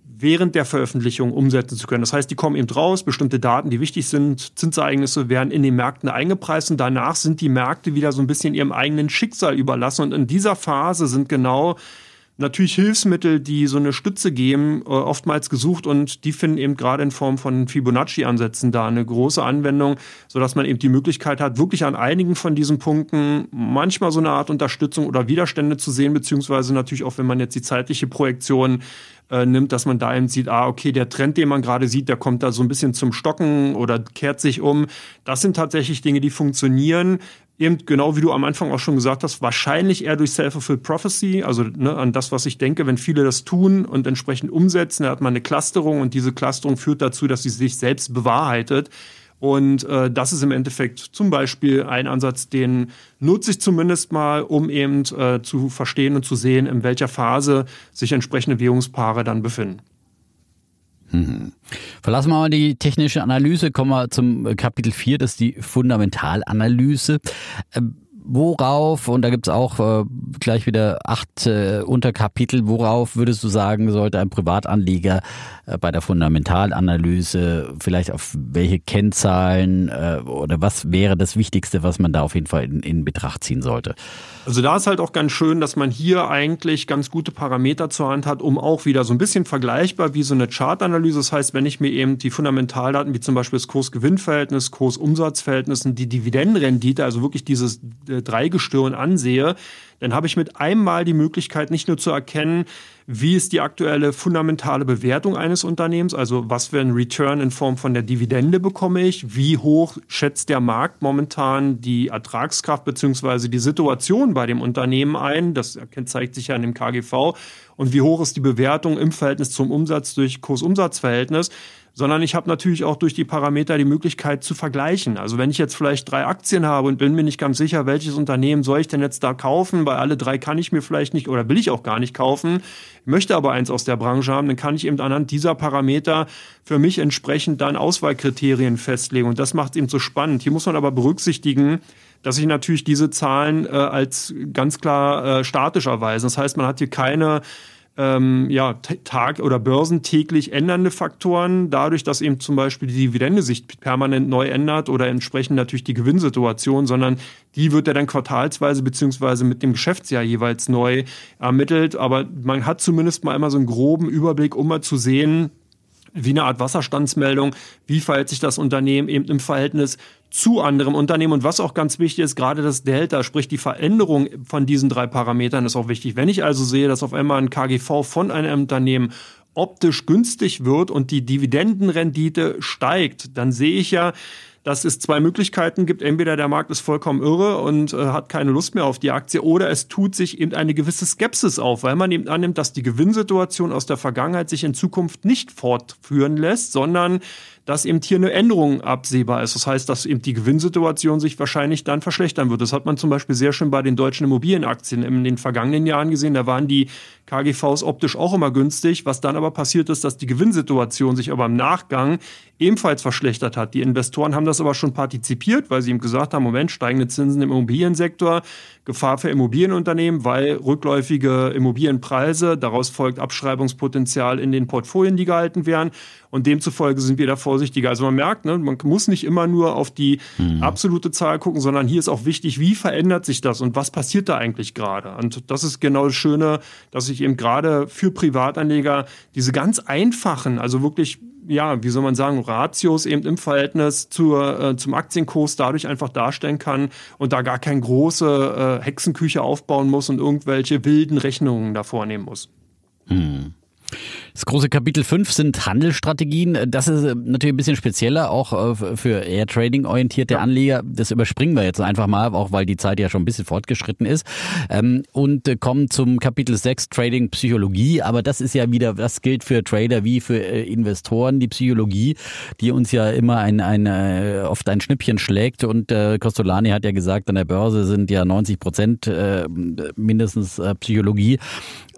während der Veröffentlichung umsetzen zu können. Das heißt, die kommen eben raus, bestimmte Daten, die wichtig sind, Zinsereignisse werden in den Märkten eingepreist und danach sind die Märkte wieder so ein bisschen ihrem eigenen Schicksal überlassen. Und in dieser Phase sind genau natürlich Hilfsmittel, die so eine Stütze geben, äh, oftmals gesucht und die finden eben gerade in Form von Fibonacci-Ansätzen da eine große Anwendung, sodass man eben die Möglichkeit hat, wirklich an einigen von diesen Punkten manchmal so eine Art Unterstützung oder Widerstände zu sehen, beziehungsweise natürlich auch, wenn man jetzt die zeitliche Projektion äh, nimmt, dass man da eben sieht, ah, okay, der Trend, den man gerade sieht, der kommt da so ein bisschen zum Stocken oder kehrt sich um. Das sind tatsächlich Dinge, die funktionieren eben genau wie du am Anfang auch schon gesagt hast, wahrscheinlich eher durch Self-Fulfilled Prophecy, also ne, an das, was ich denke, wenn viele das tun und entsprechend umsetzen, dann hat man eine Clusterung und diese Clusterung führt dazu, dass sie sich selbst bewahrheitet. Und äh, das ist im Endeffekt zum Beispiel ein Ansatz, den nutze ich zumindest mal, um eben äh, zu verstehen und zu sehen, in welcher Phase sich entsprechende Währungspaare dann befinden. Mhm. Verlassen wir mal die technische Analyse, kommen wir zum Kapitel 4, das ist die Fundamentalanalyse. Ähm, worauf, und da gibt's auch äh, gleich wieder acht äh, Unterkapitel, worauf würdest du sagen, sollte ein Privatanleger äh, bei der Fundamentalanalyse vielleicht auf welche Kennzahlen äh, oder was wäre das Wichtigste, was man da auf jeden Fall in, in Betracht ziehen sollte? Also da ist halt auch ganz schön, dass man hier eigentlich ganz gute Parameter zur Hand hat, um auch wieder so ein bisschen vergleichbar wie so eine Chartanalyse. Das heißt, wenn ich mir eben die Fundamentaldaten wie zum Beispiel das Kurs-Gewinn-Verhältnis, Kurs-Umsatz-Verhältnis die Dividendenrendite, also wirklich dieses äh, Dreigestirn ansehe, dann habe ich mit einmal die Möglichkeit, nicht nur zu erkennen, wie ist die aktuelle fundamentale Bewertung eines Unternehmens, also was für ein Return in Form von der Dividende bekomme ich, wie hoch schätzt der Markt momentan die Ertragskraft bzw. die Situation bei dem Unternehmen ein, das zeigt sich ja in dem KGV, und wie hoch ist die Bewertung im Verhältnis zum Umsatz durch Kurs-Umsatz-Verhältnis sondern ich habe natürlich auch durch die Parameter die Möglichkeit zu vergleichen. Also wenn ich jetzt vielleicht drei Aktien habe und bin mir nicht ganz sicher, welches Unternehmen soll ich denn jetzt da kaufen, weil alle drei kann ich mir vielleicht nicht oder will ich auch gar nicht kaufen, möchte aber eins aus der Branche haben, dann kann ich eben anhand dieser Parameter für mich entsprechend dann Auswahlkriterien festlegen. Und das macht es eben so spannend. Hier muss man aber berücksichtigen, dass sich natürlich diese Zahlen äh, als ganz klar äh, statisch erweisen. Das heißt, man hat hier keine ähm, ja, Tag- oder börsentäglich ändernde Faktoren, dadurch, dass eben zum Beispiel die Dividende sich permanent neu ändert oder entsprechend natürlich die Gewinnsituation, sondern die wird ja dann quartalsweise beziehungsweise mit dem Geschäftsjahr jeweils neu ermittelt. Aber man hat zumindest mal immer so einen groben Überblick, um mal zu sehen, wie eine Art Wasserstandsmeldung, wie verhält sich das Unternehmen eben im Verhältnis zu anderem Unternehmen. Und was auch ganz wichtig ist, gerade das Delta, sprich die Veränderung von diesen drei Parametern ist auch wichtig. Wenn ich also sehe, dass auf einmal ein KGV von einem Unternehmen optisch günstig wird und die Dividendenrendite steigt, dann sehe ich ja, dass es zwei Möglichkeiten gibt. Entweder der Markt ist vollkommen irre und äh, hat keine Lust mehr auf die Aktie oder es tut sich eben eine gewisse Skepsis auf, weil man eben annimmt, dass die Gewinnsituation aus der Vergangenheit sich in Zukunft nicht fortführen lässt, sondern dass eben hier eine Änderung absehbar ist. Das heißt, dass eben die Gewinnsituation sich wahrscheinlich dann verschlechtern wird. Das hat man zum Beispiel sehr schön bei den deutschen Immobilienaktien in den vergangenen Jahren gesehen. Da waren die KGVs optisch auch immer günstig. Was dann aber passiert ist, dass die Gewinnsituation sich aber im Nachgang ebenfalls verschlechtert hat. Die Investoren haben das aber schon partizipiert, weil sie ihm gesagt haben, Moment, steigende Zinsen im Immobiliensektor, Gefahr für Immobilienunternehmen, weil rückläufige Immobilienpreise, daraus folgt Abschreibungspotenzial in den Portfolien, die gehalten werden. Und demzufolge sind wir da vorsichtiger. Also man merkt, ne, man muss nicht immer nur auf die mhm. absolute Zahl gucken, sondern hier ist auch wichtig, wie verändert sich das und was passiert da eigentlich gerade. Und das ist genau das Schöne, dass ich eben gerade für Privatanleger diese ganz einfachen, also wirklich ja, wie soll man sagen, Ratios eben im Verhältnis zur, äh, zum Aktienkurs dadurch einfach darstellen kann und da gar keine große äh, Hexenküche aufbauen muss und irgendwelche wilden Rechnungen da vornehmen muss. Hm. Das große Kapitel 5 sind Handelsstrategien. Das ist äh, natürlich ein bisschen spezieller, auch äh, für eher Trading-orientierte ja. Anleger. Das überspringen wir jetzt einfach mal, auch weil die Zeit ja schon ein bisschen fortgeschritten ist. Ähm, und äh, kommen zum Kapitel 6 Trading Psychologie. Aber das ist ja wieder, das gilt für Trader wie für Investoren, die Psychologie, die uns ja immer ein, ein, oft ein Schnippchen schlägt. Und Costolani hat ja gesagt, an der Börse sind ja 90 Prozent mindestens Psychologie.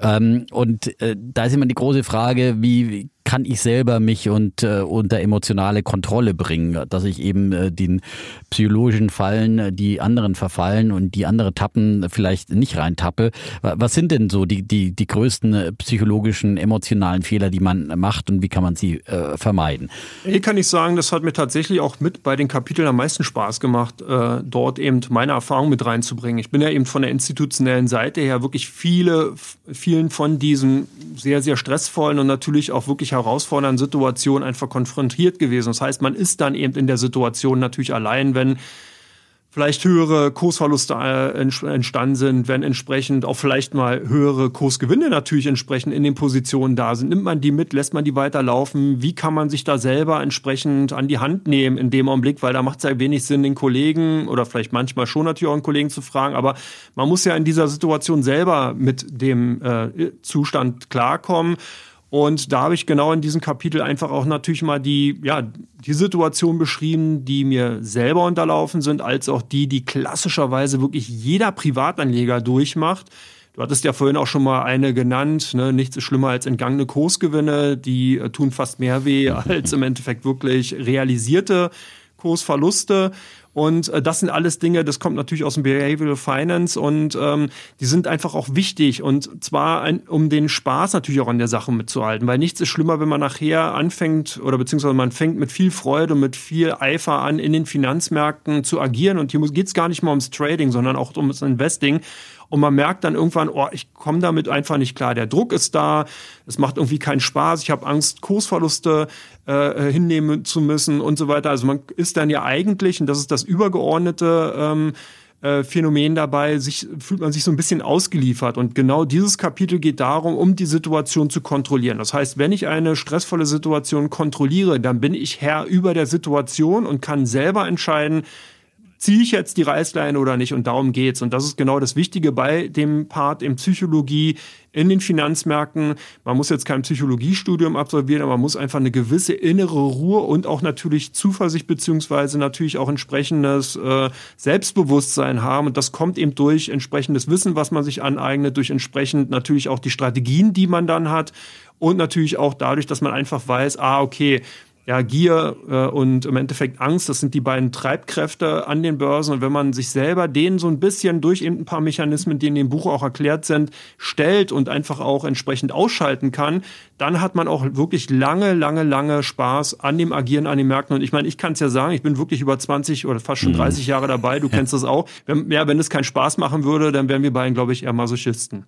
Ähm, und da ist immer die große Frage, Frage, wie kann ich selber mich und äh, unter emotionale Kontrolle bringen, dass ich eben äh, den psychologischen Fallen, die anderen verfallen und die andere tappen vielleicht nicht reintappe. Was sind denn so die, die, die größten psychologischen, emotionalen Fehler, die man macht und wie kann man sie äh, vermeiden? Hier kann ich sagen, das hat mir tatsächlich auch mit bei den Kapiteln am meisten Spaß gemacht, äh, dort eben meine Erfahrung mit reinzubringen. Ich bin ja eben von der institutionellen Seite her wirklich viele, vielen von diesen sehr, sehr stressvollen und natürlich auch wirklich herausfordernden Situationen einfach konfrontiert gewesen. Das heißt, man ist dann eben in der Situation natürlich allein, wenn vielleicht höhere Kursverluste äh, entstanden sind, wenn entsprechend auch vielleicht mal höhere Kursgewinne natürlich entsprechend in den Positionen da sind. Nimmt man die mit, lässt man die weiterlaufen? Wie kann man sich da selber entsprechend an die Hand nehmen in dem Augenblick? Weil da macht es ja wenig Sinn, den Kollegen oder vielleicht manchmal schon natürlich auch einen Kollegen zu fragen, aber man muss ja in dieser Situation selber mit dem äh, Zustand klarkommen. Und da habe ich genau in diesem Kapitel einfach auch natürlich mal die, ja, die Situation beschrieben, die mir selber unterlaufen sind, als auch die, die klassischerweise wirklich jeder Privatanleger durchmacht. Du hattest ja vorhin auch schon mal eine genannt, ne? nichts ist schlimmer als entgangene Kursgewinne, die äh, tun fast mehr weh als im Endeffekt wirklich realisierte Kursverluste. Und äh, das sind alles Dinge, das kommt natürlich aus dem Behavioral Finance und ähm, die sind einfach auch wichtig und zwar ein, um den Spaß natürlich auch an der Sache mitzuhalten, weil nichts ist schlimmer, wenn man nachher anfängt oder beziehungsweise man fängt mit viel Freude und mit viel Eifer an, in den Finanzmärkten zu agieren und hier geht es gar nicht mal ums Trading, sondern auch ums Investing und man merkt dann irgendwann, oh, ich komme damit einfach nicht klar. Der Druck ist da, es macht irgendwie keinen Spaß, ich habe Angst, Kursverluste äh, hinnehmen zu müssen und so weiter. Also man ist dann ja eigentlich, und das ist das übergeordnete ähm, äh, Phänomen dabei, sich, fühlt man sich so ein bisschen ausgeliefert. Und genau dieses Kapitel geht darum, um die Situation zu kontrollieren. Das heißt, wenn ich eine stressvolle Situation kontrolliere, dann bin ich Herr über der Situation und kann selber entscheiden, ziehe ich jetzt die Reißleine oder nicht? Und darum geht's. Und das ist genau das Wichtige bei dem Part in Psychologie, in den Finanzmärkten. Man muss jetzt kein Psychologiestudium absolvieren, aber man muss einfach eine gewisse innere Ruhe und auch natürlich Zuversicht beziehungsweise natürlich auch entsprechendes äh, Selbstbewusstsein haben. Und das kommt eben durch entsprechendes Wissen, was man sich aneignet, durch entsprechend natürlich auch die Strategien, die man dann hat und natürlich auch dadurch, dass man einfach weiß, ah, okay, ja, Gier äh, und im Endeffekt Angst, das sind die beiden Treibkräfte an den Börsen. Und wenn man sich selber denen so ein bisschen durch eben ein paar Mechanismen, die in dem Buch auch erklärt sind, stellt und einfach auch entsprechend ausschalten kann, dann hat man auch wirklich lange, lange, lange Spaß an dem Agieren an den Märkten. Und ich meine, ich kann es ja sagen, ich bin wirklich über 20 oder fast schon 30 mhm. Jahre dabei. Du kennst das auch. Wenn, ja, wenn es keinen Spaß machen würde, dann wären wir beiden, glaube ich, eher Masochisten.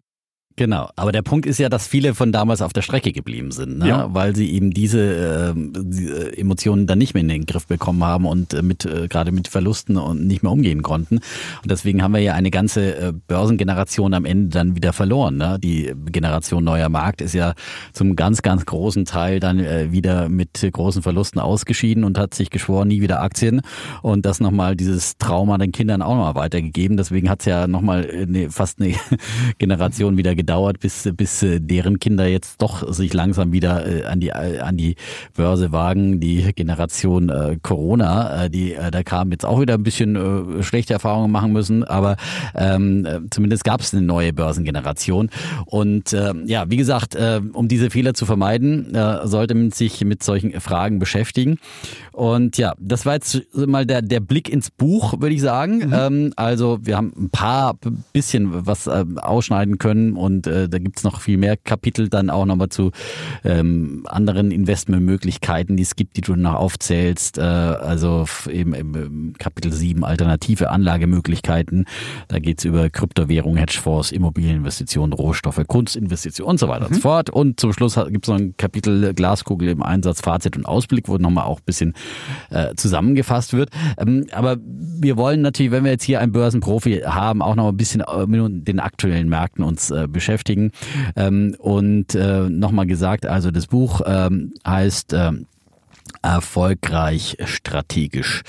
Genau, aber der Punkt ist ja, dass viele von damals auf der Strecke geblieben sind, ne? ja. weil sie eben diese, äh, diese Emotionen dann nicht mehr in den Griff bekommen haben und äh, mit äh, gerade mit Verlusten und nicht mehr umgehen konnten. Und deswegen haben wir ja eine ganze äh, Börsengeneration am Ende dann wieder verloren. Ne? Die Generation neuer Markt ist ja zum ganz, ganz großen Teil dann äh, wieder mit großen Verlusten ausgeschieden und hat sich geschworen, nie wieder Aktien. Und das nochmal dieses Trauma den Kindern auch nochmal weitergegeben. Deswegen hat es ja nochmal eine, fast eine Generation wieder gedauert, bis, bis äh, deren Kinder jetzt doch sich langsam wieder äh, an die, äh, an die Börse wagen. Die Generation äh, Corona, äh, die, äh, da kam jetzt auch wieder ein bisschen äh, schlechte Erfahrungen machen müssen, aber ähm, zumindest gab es eine neue Börsengeneration. Und äh, ja, wie gesagt, äh, um diese Fehler zu vermeiden, äh, sollte man sich mit solchen Fragen beschäftigen. Und ja, das war jetzt mal der, der Blick ins Buch, würde ich sagen. Mhm. Ähm, also wir haben ein paar bisschen was äh, ausschneiden können und und äh, da gibt's noch viel mehr Kapitel dann auch nochmal zu ähm, anderen Investmentmöglichkeiten, die es gibt, die du noch aufzählst. Äh, also eben im Kapitel 7 alternative Anlagemöglichkeiten. Da geht's über Kryptowährung, Hedgefonds, Immobilieninvestitionen, Rohstoffe, Kunstinvestitionen und so weiter mhm. und so fort. Und zum Schluss gibt's noch ein Kapitel Glaskugel im Einsatz, Fazit und Ausblick, wo nochmal auch ein bisschen äh, zusammengefasst wird. Ähm, aber wir wollen natürlich, wenn wir jetzt hier einen Börsenprofi haben, auch noch ein bisschen äh, mit den aktuellen Märkten uns äh, beschäftigen. Ähm, und äh, nochmal gesagt, also das Buch ähm, heißt äh, Erfolgreich strategisch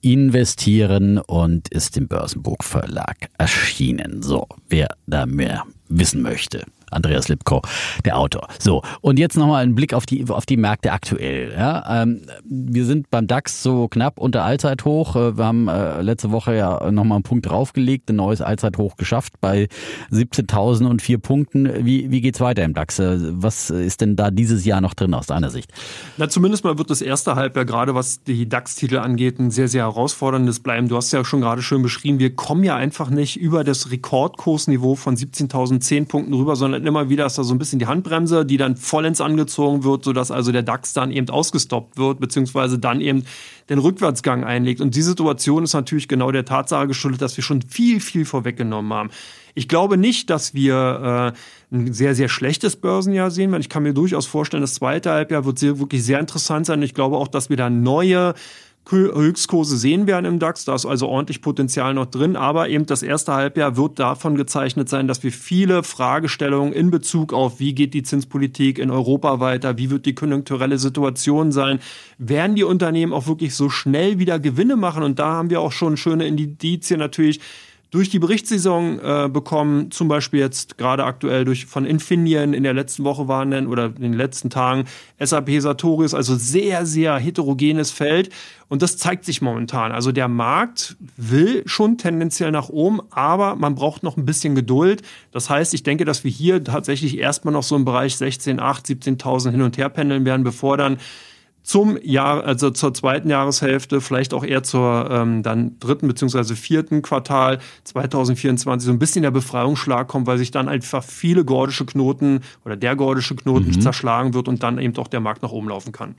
investieren und ist im Börsenbuchverlag erschienen. So, wer da mehr wissen möchte. Andreas Lipko, der Autor. So, und jetzt nochmal ein Blick auf die, auf die Märkte aktuell. Ja, ähm, wir sind beim DAX so knapp unter Allzeithoch. Äh, wir haben äh, letzte Woche ja nochmal einen Punkt draufgelegt, ein neues Allzeithoch geschafft bei 17.004 Punkten. Wie, wie geht's weiter im DAX? Äh, was ist denn da dieses Jahr noch drin aus deiner Sicht? Na, zumindest mal wird das erste Halbjahr gerade, was die DAX-Titel angeht, ein sehr, sehr herausforderndes bleiben. Du hast ja schon gerade schön beschrieben, wir kommen ja einfach nicht über das Rekordkursniveau von 17.010 Punkten rüber, sondern immer wieder ist da so ein bisschen die Handbremse, die dann vollends angezogen wird, sodass also der DAX dann eben ausgestoppt wird, beziehungsweise dann eben den Rückwärtsgang einlegt. Und die Situation ist natürlich genau der Tatsache geschuldet, dass wir schon viel, viel vorweggenommen haben. Ich glaube nicht, dass wir äh, ein sehr, sehr schlechtes Börsenjahr sehen, weil ich kann mir durchaus vorstellen, das zweite Halbjahr wird sehr, wirklich sehr interessant sein. Ich glaube auch, dass wir da neue Höchstkurse sehen werden im DAX. Da ist also ordentlich Potenzial noch drin. Aber eben das erste Halbjahr wird davon gezeichnet sein, dass wir viele Fragestellungen in Bezug auf, wie geht die Zinspolitik in Europa weiter, wie wird die konjunkturelle Situation sein, werden die Unternehmen auch wirklich so schnell wieder Gewinne machen. Und da haben wir auch schon schöne Indizien natürlich durch die Berichtssaison äh, bekommen, zum Beispiel jetzt gerade aktuell durch von Infineon in der letzten Woche waren denn, oder in den letzten Tagen SAP Sartorius, also sehr, sehr heterogenes Feld. Und das zeigt sich momentan. Also der Markt will schon tendenziell nach oben, aber man braucht noch ein bisschen Geduld. Das heißt, ich denke, dass wir hier tatsächlich erstmal noch so im Bereich 16.800, 17.000 hin und her pendeln werden, bevor dann zum Jahr, also zur zweiten Jahreshälfte, vielleicht auch eher zur ähm, dann dritten beziehungsweise vierten Quartal 2024 so ein bisschen der Befreiungsschlag kommt, weil sich dann einfach viele gordische Knoten oder der gordische Knoten mhm. zerschlagen wird und dann eben auch der Markt nach oben laufen kann.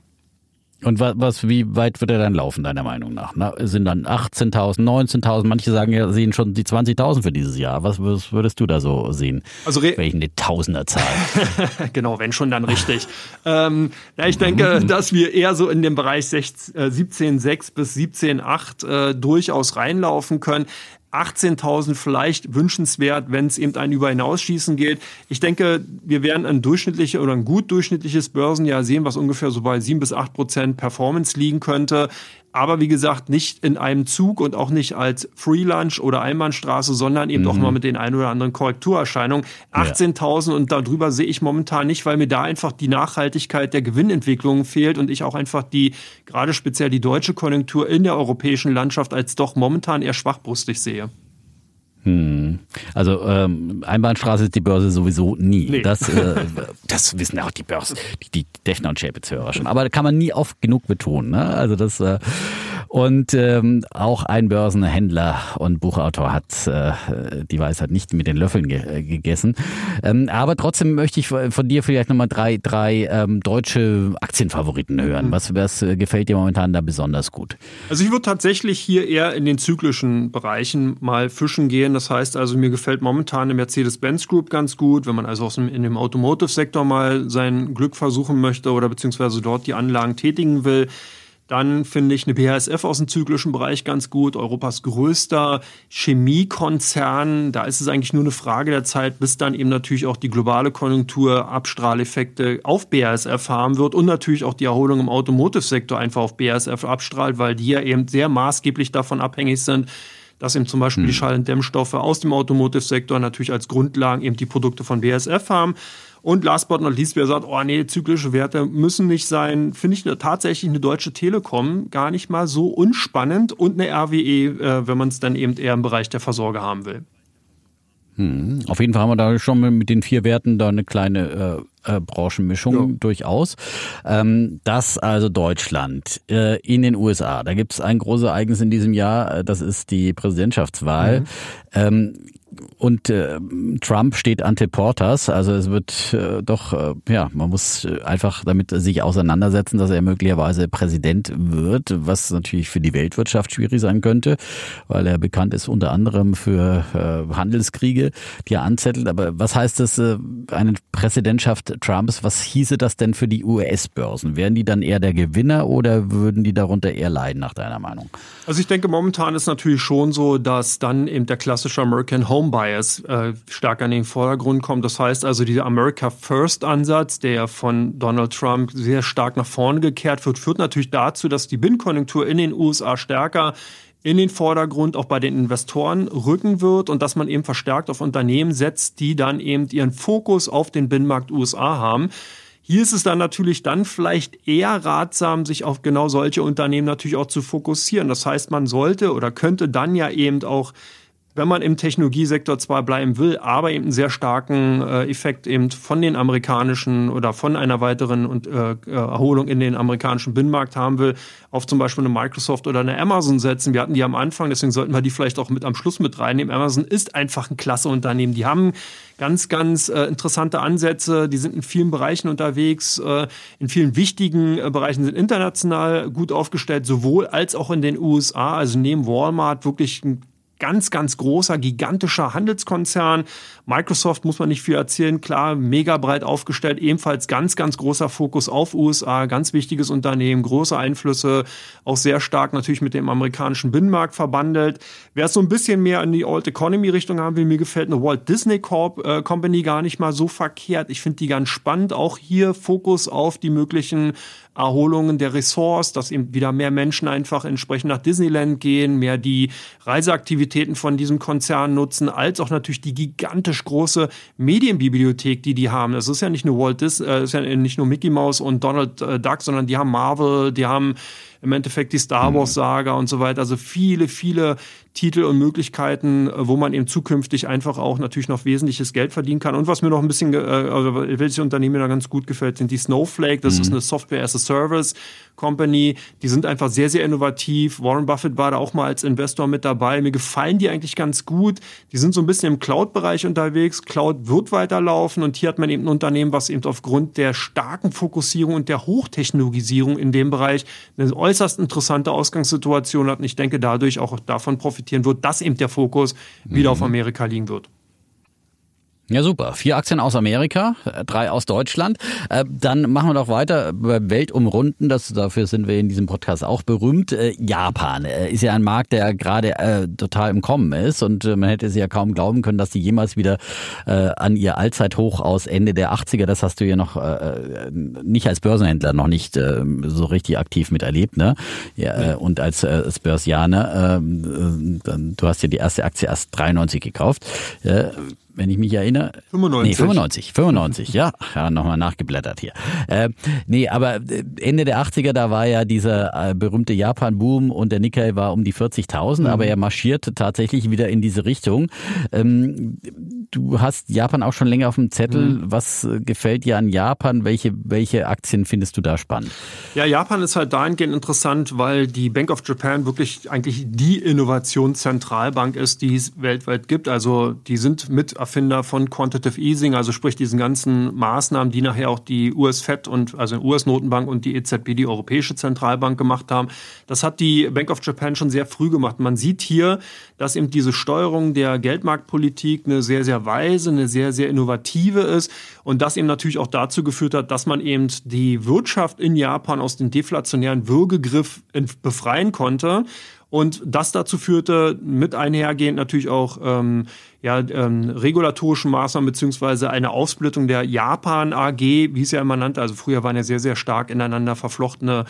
Und was, was, wie weit wird er dann laufen, deiner Meinung nach? Na, sind dann 18.000, 19.000? Manche sagen ja, sehen schon die 20.000 für dieses Jahr. Was, was, würdest du da so sehen? Also Welchen eine Tausenderzahl? genau, wenn schon, dann richtig. ähm, ja, ich denke, mhm. dass wir eher so in dem Bereich 17,6 äh, bis 17,8 äh, durchaus reinlaufen können. 18.000 vielleicht wünschenswert, wenn es eben ein Über hinausschießen geht. Ich denke, wir werden ein durchschnittliches oder ein gut durchschnittliches Börsenjahr sehen, was ungefähr so bei 7 bis 8 Prozent Performance liegen könnte. Aber wie gesagt, nicht in einem Zug und auch nicht als Free Lunch oder Einbahnstraße, sondern eben mhm. auch mal mit den ein oder anderen Korrekturerscheinungen. 18.000 ja. und darüber sehe ich momentan nicht, weil mir da einfach die Nachhaltigkeit der Gewinnentwicklung fehlt und ich auch einfach die, gerade speziell die deutsche Konjunktur in der europäischen Landschaft als doch momentan eher schwachbrustig sehe. Hm. Also ähm, Einbahnstraße ist die Börse sowieso nie. Nee. Das, äh, das wissen auch die Börse, die, die Defner und Chapitz-Hörer schon. Aber da kann man nie oft genug betonen. Ne? Also das äh, und ähm, auch ein Börsenhändler und Buchautor hat äh, die Weisheit nicht mit den Löffeln ge äh, gegessen. Ähm, aber trotzdem möchte ich von dir vielleicht nochmal drei, drei ähm, deutsche Aktienfavoriten hören. Was, was äh, gefällt dir momentan da besonders gut? Also ich würde tatsächlich hier eher in den zyklischen Bereichen mal fischen gehen. Das heißt also, mir gefällt momentan die Mercedes-Benz Group ganz gut, wenn man also aus dem, in dem Automotive-Sektor mal sein Glück versuchen möchte oder beziehungsweise dort die Anlagen tätigen will. Dann finde ich eine BASF aus dem zyklischen Bereich ganz gut. Europas größter Chemiekonzern. Da ist es eigentlich nur eine Frage der Zeit, bis dann eben natürlich auch die globale Konjunktur Abstrahleffekte auf BASF haben wird und natürlich auch die Erholung im Automotive-Sektor einfach auf BASF abstrahlt, weil die ja eben sehr maßgeblich davon abhängig sind, dass eben zum Beispiel hm. die Schall- und Dämmstoffe aus dem Automotive-Sektor natürlich als Grundlagen eben die Produkte von BASF haben. Und last but not least, wer sagt, oh nee, zyklische Werte müssen nicht sein, finde ich tatsächlich eine Deutsche Telekom gar nicht mal so unspannend und eine RWE, äh, wenn man es dann eben eher im Bereich der Versorger haben will. Hm. Auf jeden Fall haben wir da schon mit den vier Werten da eine kleine äh, äh, Branchenmischung ja. durchaus. Ähm, das also Deutschland. Äh, in den USA, da gibt es ein großes Ereignis in diesem Jahr, äh, das ist die Präsidentschaftswahl. Mhm. Ähm, und äh, Trump steht ante portas, also es wird äh, doch, äh, ja, man muss äh, einfach damit sich auseinandersetzen, dass er möglicherweise Präsident wird, was natürlich für die Weltwirtschaft schwierig sein könnte, weil er bekannt ist unter anderem für äh, Handelskriege, die er anzettelt. Aber was heißt das, äh, eine Präsidentschaft Trumps, was hieße das denn für die US-Börsen? Wären die dann eher der Gewinner oder würden die darunter eher leiden, nach deiner Meinung? Also ich denke, momentan ist natürlich schon so, dass dann eben der klassische American Home Bias äh, stark an den Vordergrund kommt. Das heißt also, dieser America First Ansatz, der von Donald Trump sehr stark nach vorne gekehrt wird, führt natürlich dazu, dass die Binnenkonjunktur in den USA stärker in den Vordergrund auch bei den Investoren rücken wird und dass man eben verstärkt auf Unternehmen setzt, die dann eben ihren Fokus auf den Binnenmarkt USA haben. Hier ist es dann natürlich dann vielleicht eher ratsam, sich auf genau solche Unternehmen natürlich auch zu fokussieren. Das heißt, man sollte oder könnte dann ja eben auch wenn man im Technologiesektor zwar bleiben will, aber eben einen sehr starken äh, Effekt eben von den amerikanischen oder von einer weiteren und, äh, Erholung in den amerikanischen Binnenmarkt haben will, auf zum Beispiel eine Microsoft oder eine Amazon setzen. Wir hatten die am Anfang, deswegen sollten wir die vielleicht auch mit am Schluss mit reinnehmen. Amazon ist einfach ein klasse Unternehmen. Die haben ganz, ganz äh, interessante Ansätze. Die sind in vielen Bereichen unterwegs, äh, in vielen wichtigen äh, Bereichen sind international gut aufgestellt, sowohl als auch in den USA. Also neben Walmart wirklich ein ganz, ganz großer, gigantischer Handelskonzern. Microsoft muss man nicht viel erzählen, klar, mega breit aufgestellt, ebenfalls ganz, ganz großer Fokus auf USA, ganz wichtiges Unternehmen, große Einflüsse, auch sehr stark natürlich mit dem amerikanischen Binnenmarkt verbandelt. Wer es so ein bisschen mehr in die Old Economy Richtung haben will, mir gefällt eine Walt Disney Corp äh, Company gar nicht mal so verkehrt. Ich finde die ganz spannend. Auch hier Fokus auf die möglichen Erholungen der Ressorts, dass eben wieder mehr Menschen einfach entsprechend nach Disneyland gehen, mehr die Reiseaktivitäten von diesem Konzern nutzen, als auch natürlich die gigantisch große Medienbibliothek, die die haben. Das ist ja nicht nur Walt Disney, äh, ist ja nicht nur Mickey Mouse und Donald äh, Duck, sondern die haben Marvel, die haben im Endeffekt die Star Wars mhm. Saga und so weiter. Also viele, viele Titel und Möglichkeiten, äh, wo man eben zukünftig einfach auch natürlich noch wesentliches Geld verdienen kann. Und was mir noch ein bisschen, äh, also welche Unternehmen mir da ganz gut gefällt, sind die Snowflake. Das mhm. ist eine Software as a Service Company. Die sind einfach sehr, sehr innovativ. Warren Buffett war da auch mal als Investor mit dabei. Mir gefallen die eigentlich ganz gut. Die sind so ein bisschen im Cloud-Bereich unterwegs. Cloud wird weiterlaufen und hier hat man eben ein Unternehmen, was eben aufgrund der starken Fokussierung und der Hochtechnologisierung in dem Bereich eine äußerst interessante Ausgangssituation hat. Und ich denke, dadurch auch davon profitiert profitieren wird, dass eben der Fokus wieder mhm. auf Amerika liegen wird. Ja, super. Vier Aktien aus Amerika, drei aus Deutschland. Äh, dann machen wir doch weiter bei Weltumrunden. Das, dafür sind wir in diesem Podcast auch berühmt. Äh, Japan äh, ist ja ein Markt, der gerade äh, total im Kommen ist. Und äh, man hätte es ja kaum glauben können, dass die jemals wieder äh, an ihr Allzeithoch aus Ende der 80er, das hast du ja noch nicht als Börsenhändler noch nicht so richtig aktiv miterlebt. Ne? Ja, Und als, als Börsianer, ähm, du hast ja die erste Aktie erst 93 gekauft wenn ich mich erinnere. 95. Nee, 95. 95, ja. Ja, nochmal nachgeblättert hier. Äh, nee, aber äh, Ende der 80er, da war ja dieser äh, berühmte Japan-Boom und der Nikkei war um die 40.000, mhm. aber er marschierte tatsächlich wieder in diese Richtung. Ähm, du hast Japan auch schon länger auf dem Zettel. Mhm. Was äh, gefällt dir an Japan? Welche, welche Aktien findest du da spannend? Ja, Japan ist halt dahingehend interessant, weil die Bank of Japan wirklich eigentlich die Innovationszentralbank ist, die es weltweit gibt. Also die sind mit Erfinder von Quantitative Easing, also sprich diesen ganzen Maßnahmen, die nachher auch die US-Fed und also US-Notenbank und die EZB, die Europäische Zentralbank gemacht haben. Das hat die Bank of Japan schon sehr früh gemacht. Man sieht hier, dass eben diese Steuerung der Geldmarktpolitik eine sehr, sehr weise, eine sehr, sehr innovative ist und das eben natürlich auch dazu geführt hat, dass man eben die Wirtschaft in Japan aus dem deflationären Würgegriff befreien konnte und das dazu führte, mit einhergehend natürlich auch ähm, ja, ähm, regulatorischen Maßnahmen beziehungsweise eine Aufsplittung der Japan AG, wie es ja immer nannte. Also früher waren ja sehr, sehr stark ineinander verflochtene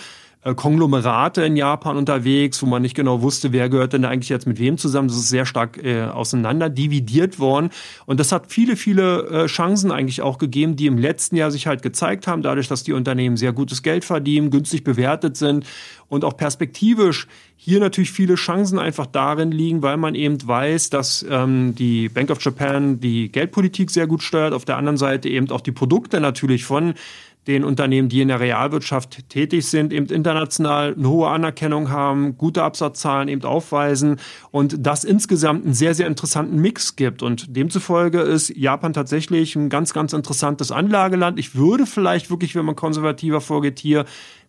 Konglomerate in Japan unterwegs, wo man nicht genau wusste, wer gehört denn da eigentlich jetzt mit wem zusammen. Das ist sehr stark äh, auseinander dividiert worden. Und das hat viele, viele äh, Chancen eigentlich auch gegeben, die im letzten Jahr sich halt gezeigt haben, dadurch, dass die Unternehmen sehr gutes Geld verdienen, günstig bewertet sind und auch perspektivisch hier natürlich viele Chancen einfach darin liegen, weil man eben weiß, dass ähm, die Bank of Japan die Geldpolitik sehr gut steuert, auf der anderen Seite eben auch die Produkte natürlich von den Unternehmen, die in der Realwirtschaft tätig sind, eben international eine hohe Anerkennung haben, gute Absatzzahlen eben aufweisen und das insgesamt einen sehr, sehr interessanten Mix gibt. Und demzufolge ist Japan tatsächlich ein ganz, ganz interessantes Anlageland. Ich würde vielleicht wirklich, wenn man konservativer vorgeht, hier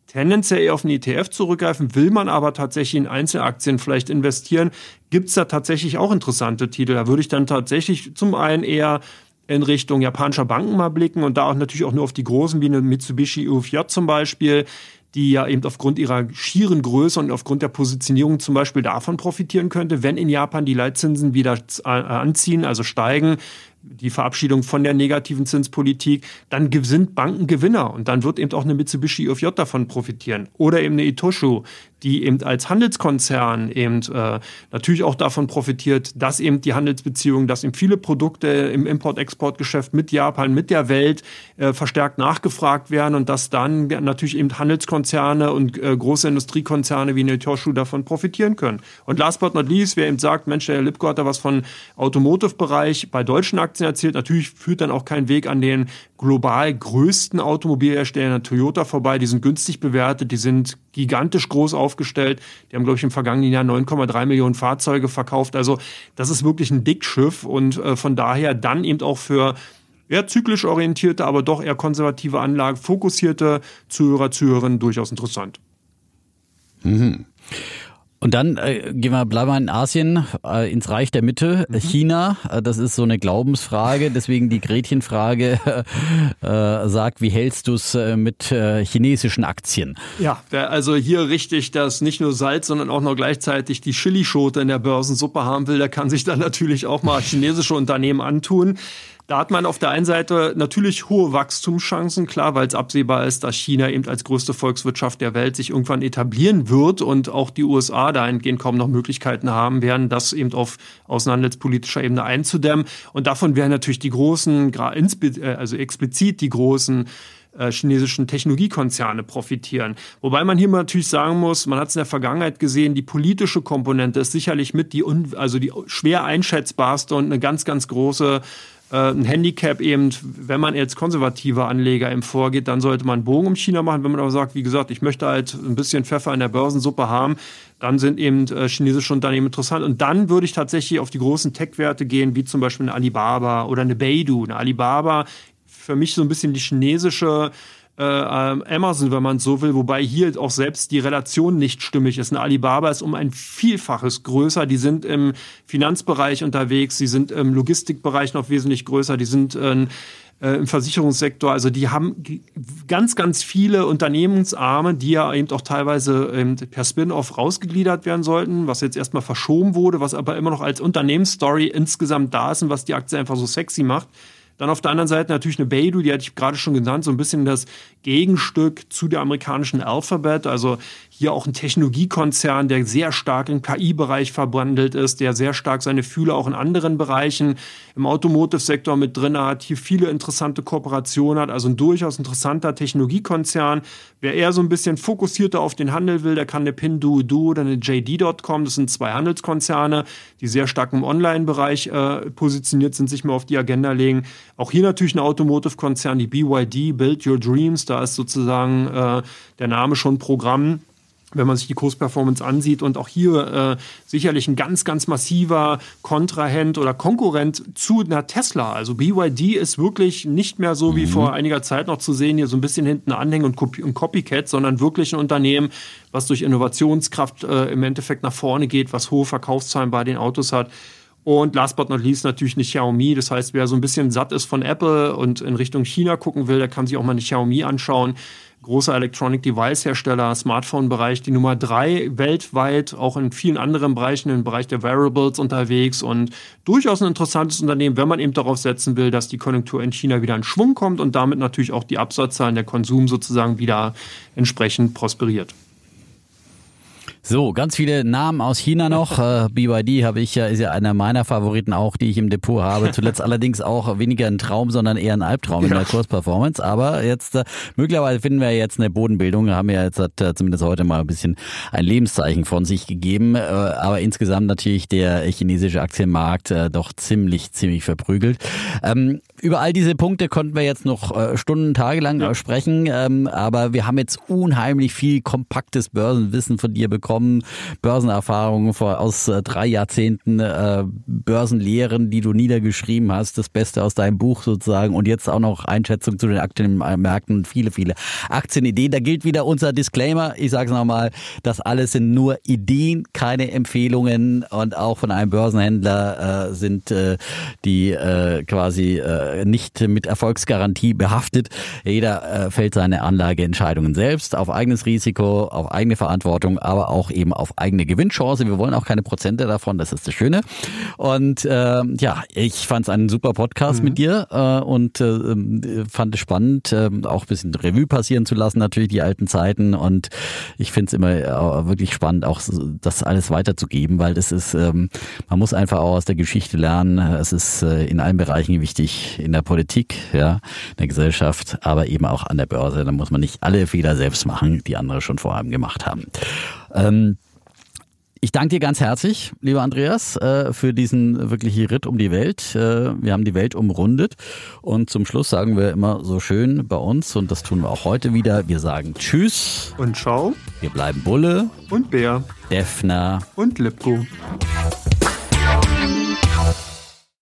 tendenziell eher auf einen ETF zurückgreifen, will man aber tatsächlich in Einzelaktien vielleicht investieren, gibt es da tatsächlich auch interessante Titel. Da würde ich dann tatsächlich zum einen eher in Richtung japanischer Banken mal blicken und da auch natürlich auch nur auf die großen wie eine Mitsubishi UFJ zum Beispiel, die ja eben aufgrund ihrer schieren Größe und aufgrund der Positionierung zum Beispiel davon profitieren könnte, wenn in Japan die Leitzinsen wieder äh, anziehen, also steigen, die Verabschiedung von der negativen Zinspolitik, dann sind Banken Gewinner und dann wird eben auch eine Mitsubishi UFJ davon profitieren oder eben eine Itoshu, die eben als Handelskonzern eben äh, natürlich auch davon profitiert, dass eben die Handelsbeziehungen, dass eben viele Produkte im Import-Export-Geschäft mit Japan, mit der Welt äh, verstärkt nachgefragt werden und dass dann natürlich eben Handelskonzerne und äh, große Industriekonzerne wie Netoshu davon profitieren können. Und last but not least, wer eben sagt, Mensch, der Herr Lipko hat da was von Automotive-Bereich bei deutschen Aktien erzählt, natürlich führt dann auch kein Weg an den global größten Automobilherstellern Toyota vorbei. Die sind günstig bewertet, die sind gigantisch groß aufgestellt. Die haben, glaube ich, im vergangenen Jahr 9,3 Millionen Fahrzeuge verkauft. Also das ist wirklich ein Dickschiff und äh, von daher dann eben auch für eher zyklisch orientierte, aber doch eher konservative Anlagen, fokussierte Zuhörer, Zuhörerinnen durchaus interessant. Mhm. Und dann äh, gehen wir, bleiben wir in Asien, äh, ins Reich der Mitte, mhm. China. Äh, das ist so eine Glaubensfrage, deswegen die Gretchenfrage äh, sagt, wie hältst du es äh, mit äh, chinesischen Aktien? Ja, also hier richtig, dass nicht nur Salz, sondern auch noch gleichzeitig die Chilischote in der Börsensuppe haben will, der kann sich dann natürlich auch mal chinesische Unternehmen antun. Da hat man auf der einen Seite natürlich hohe Wachstumschancen, klar, weil es absehbar ist, dass China eben als größte Volkswirtschaft der Welt sich irgendwann etablieren wird und auch die USA dahingehend kaum noch Möglichkeiten haben werden, das eben auf außenhandelspolitischer Ebene einzudämmen. Und davon wären natürlich die großen, äh, also explizit die großen äh, chinesischen Technologiekonzerne profitieren. Wobei man hier natürlich sagen muss, man hat es in der Vergangenheit gesehen, die politische Komponente ist sicherlich mit die, also die schwer einschätzbarste und eine ganz, ganz große ein Handicap eben, wenn man als konservativer Anleger eben vorgeht, dann sollte man einen Bogen um China machen. Wenn man aber sagt, wie gesagt, ich möchte halt ein bisschen Pfeffer in der Börsensuppe haben, dann sind eben äh, chinesische Unternehmen interessant. Und dann würde ich tatsächlich auf die großen Tech-Werte gehen, wie zum Beispiel eine Alibaba oder eine Baidu. Eine Alibaba, für mich so ein bisschen die chinesische äh, ähm, Amazon, wenn man so will, wobei hier auch selbst die Relation nicht stimmig ist. Eine Alibaba ist um ein Vielfaches größer. Die sind im Finanzbereich unterwegs, sie sind im Logistikbereich noch wesentlich größer, die sind äh, äh, im Versicherungssektor. Also die haben ganz, ganz viele Unternehmensarme, die ja eben auch teilweise ähm, per Spin-off rausgegliedert werden sollten, was jetzt erstmal verschoben wurde, was aber immer noch als Unternehmensstory insgesamt da ist und was die Aktie einfach so sexy macht. Dann auf der anderen Seite natürlich eine Beidou, die hatte ich gerade schon genannt, so ein bisschen das Gegenstück zu der amerikanischen Alphabet. Also hier auch ein Technologiekonzern, der sehr stark im KI-Bereich verbandelt ist, der sehr stark seine Fühler auch in anderen Bereichen im Automotive-Sektor mit drin hat, hier viele interessante Kooperationen hat, also ein durchaus interessanter Technologiekonzern. Wer eher so ein bisschen fokussierter auf den Handel will, der kann eine Pinduoduo oder eine JD.com, das sind zwei Handelskonzerne, die sehr stark im Online-Bereich äh, positioniert sind, sich mal auf die Agenda legen. Auch hier natürlich ein Automotive-Konzern, die BYD, Build Your Dreams, da ist sozusagen äh, der Name schon Programm wenn man sich die Kursperformance ansieht und auch hier äh, sicherlich ein ganz, ganz massiver Kontrahent oder Konkurrent zu einer Tesla. Also BYD ist wirklich nicht mehr so wie mhm. vor einiger Zeit noch zu sehen, hier so ein bisschen hinten anhängen und, Copy und Copycat, sondern wirklich ein Unternehmen, was durch Innovationskraft äh, im Endeffekt nach vorne geht, was hohe Verkaufszahlen bei den Autos hat. Und last but not least natürlich eine Xiaomi. Das heißt, wer so ein bisschen satt ist von Apple und in Richtung China gucken will, der kann sich auch mal eine Xiaomi anschauen großer Electronic Device Hersteller, Smartphone-Bereich, die Nummer drei weltweit, auch in vielen anderen Bereichen, im Bereich der Wearables unterwegs und durchaus ein interessantes Unternehmen, wenn man eben darauf setzen will, dass die Konjunktur in China wieder in Schwung kommt und damit natürlich auch die Absatzzahlen, der Konsum sozusagen wieder entsprechend prosperiert. So, ganz viele Namen aus China noch. Äh, BYD habe ich ja, ist ja einer meiner Favoriten auch, die ich im Depot habe. Zuletzt allerdings auch weniger ein Traum, sondern eher ein Albtraum ja. in der Kursperformance. Aber jetzt, äh, möglicherweise finden wir jetzt eine Bodenbildung. Wir haben ja jetzt hat, äh, zumindest heute mal ein bisschen ein Lebenszeichen von sich gegeben. Äh, aber insgesamt natürlich der chinesische Aktienmarkt äh, doch ziemlich, ziemlich verprügelt. Ähm, über all diese Punkte konnten wir jetzt noch äh, Stunden, Tage lang ja. sprechen. Ähm, aber wir haben jetzt unheimlich viel kompaktes Börsenwissen von dir bekommen bekommen, Börsenerfahrungen aus äh, drei Jahrzehnten, äh, Börsenlehren, die du niedergeschrieben hast, das Beste aus deinem Buch sozusagen. Und jetzt auch noch Einschätzung zu den Aktienmärkten. Und viele, viele Aktienideen. Da gilt wieder unser Disclaimer, ich sage es nochmal, das alles sind nur Ideen, keine Empfehlungen. Und auch von einem Börsenhändler äh, sind die quasi nicht mit Erfolgsgarantie behaftet. Jeder fällt seine Anlageentscheidungen selbst auf eigenes Risiko, auf eigene Verantwortung, aber auch auch eben auf eigene Gewinnchance. Wir wollen auch keine Prozente davon, das ist das Schöne. Und äh, ja, ich fand es einen super Podcast mhm. mit dir äh, und äh, fand es spannend, äh, auch ein bisschen Revue passieren zu lassen, natürlich die alten Zeiten. Und ich finde es immer äh, wirklich spannend, auch das alles weiterzugeben, weil das ist, ähm, man muss einfach auch aus der Geschichte lernen. Es ist äh, in allen Bereichen wichtig, in der Politik, ja, in der Gesellschaft, aber eben auch an der Börse. Da muss man nicht alle Fehler selbst machen, die andere schon vor einem gemacht haben. Ähm, ich danke dir ganz herzlich, lieber Andreas, äh, für diesen wirklichen Ritt um die Welt. Äh, wir haben die Welt umrundet und zum Schluss sagen wir immer so schön bei uns und das tun wir auch heute wieder. Wir sagen Tschüss und Ciao. Wir bleiben Bulle und Bär, Defner und Lipko.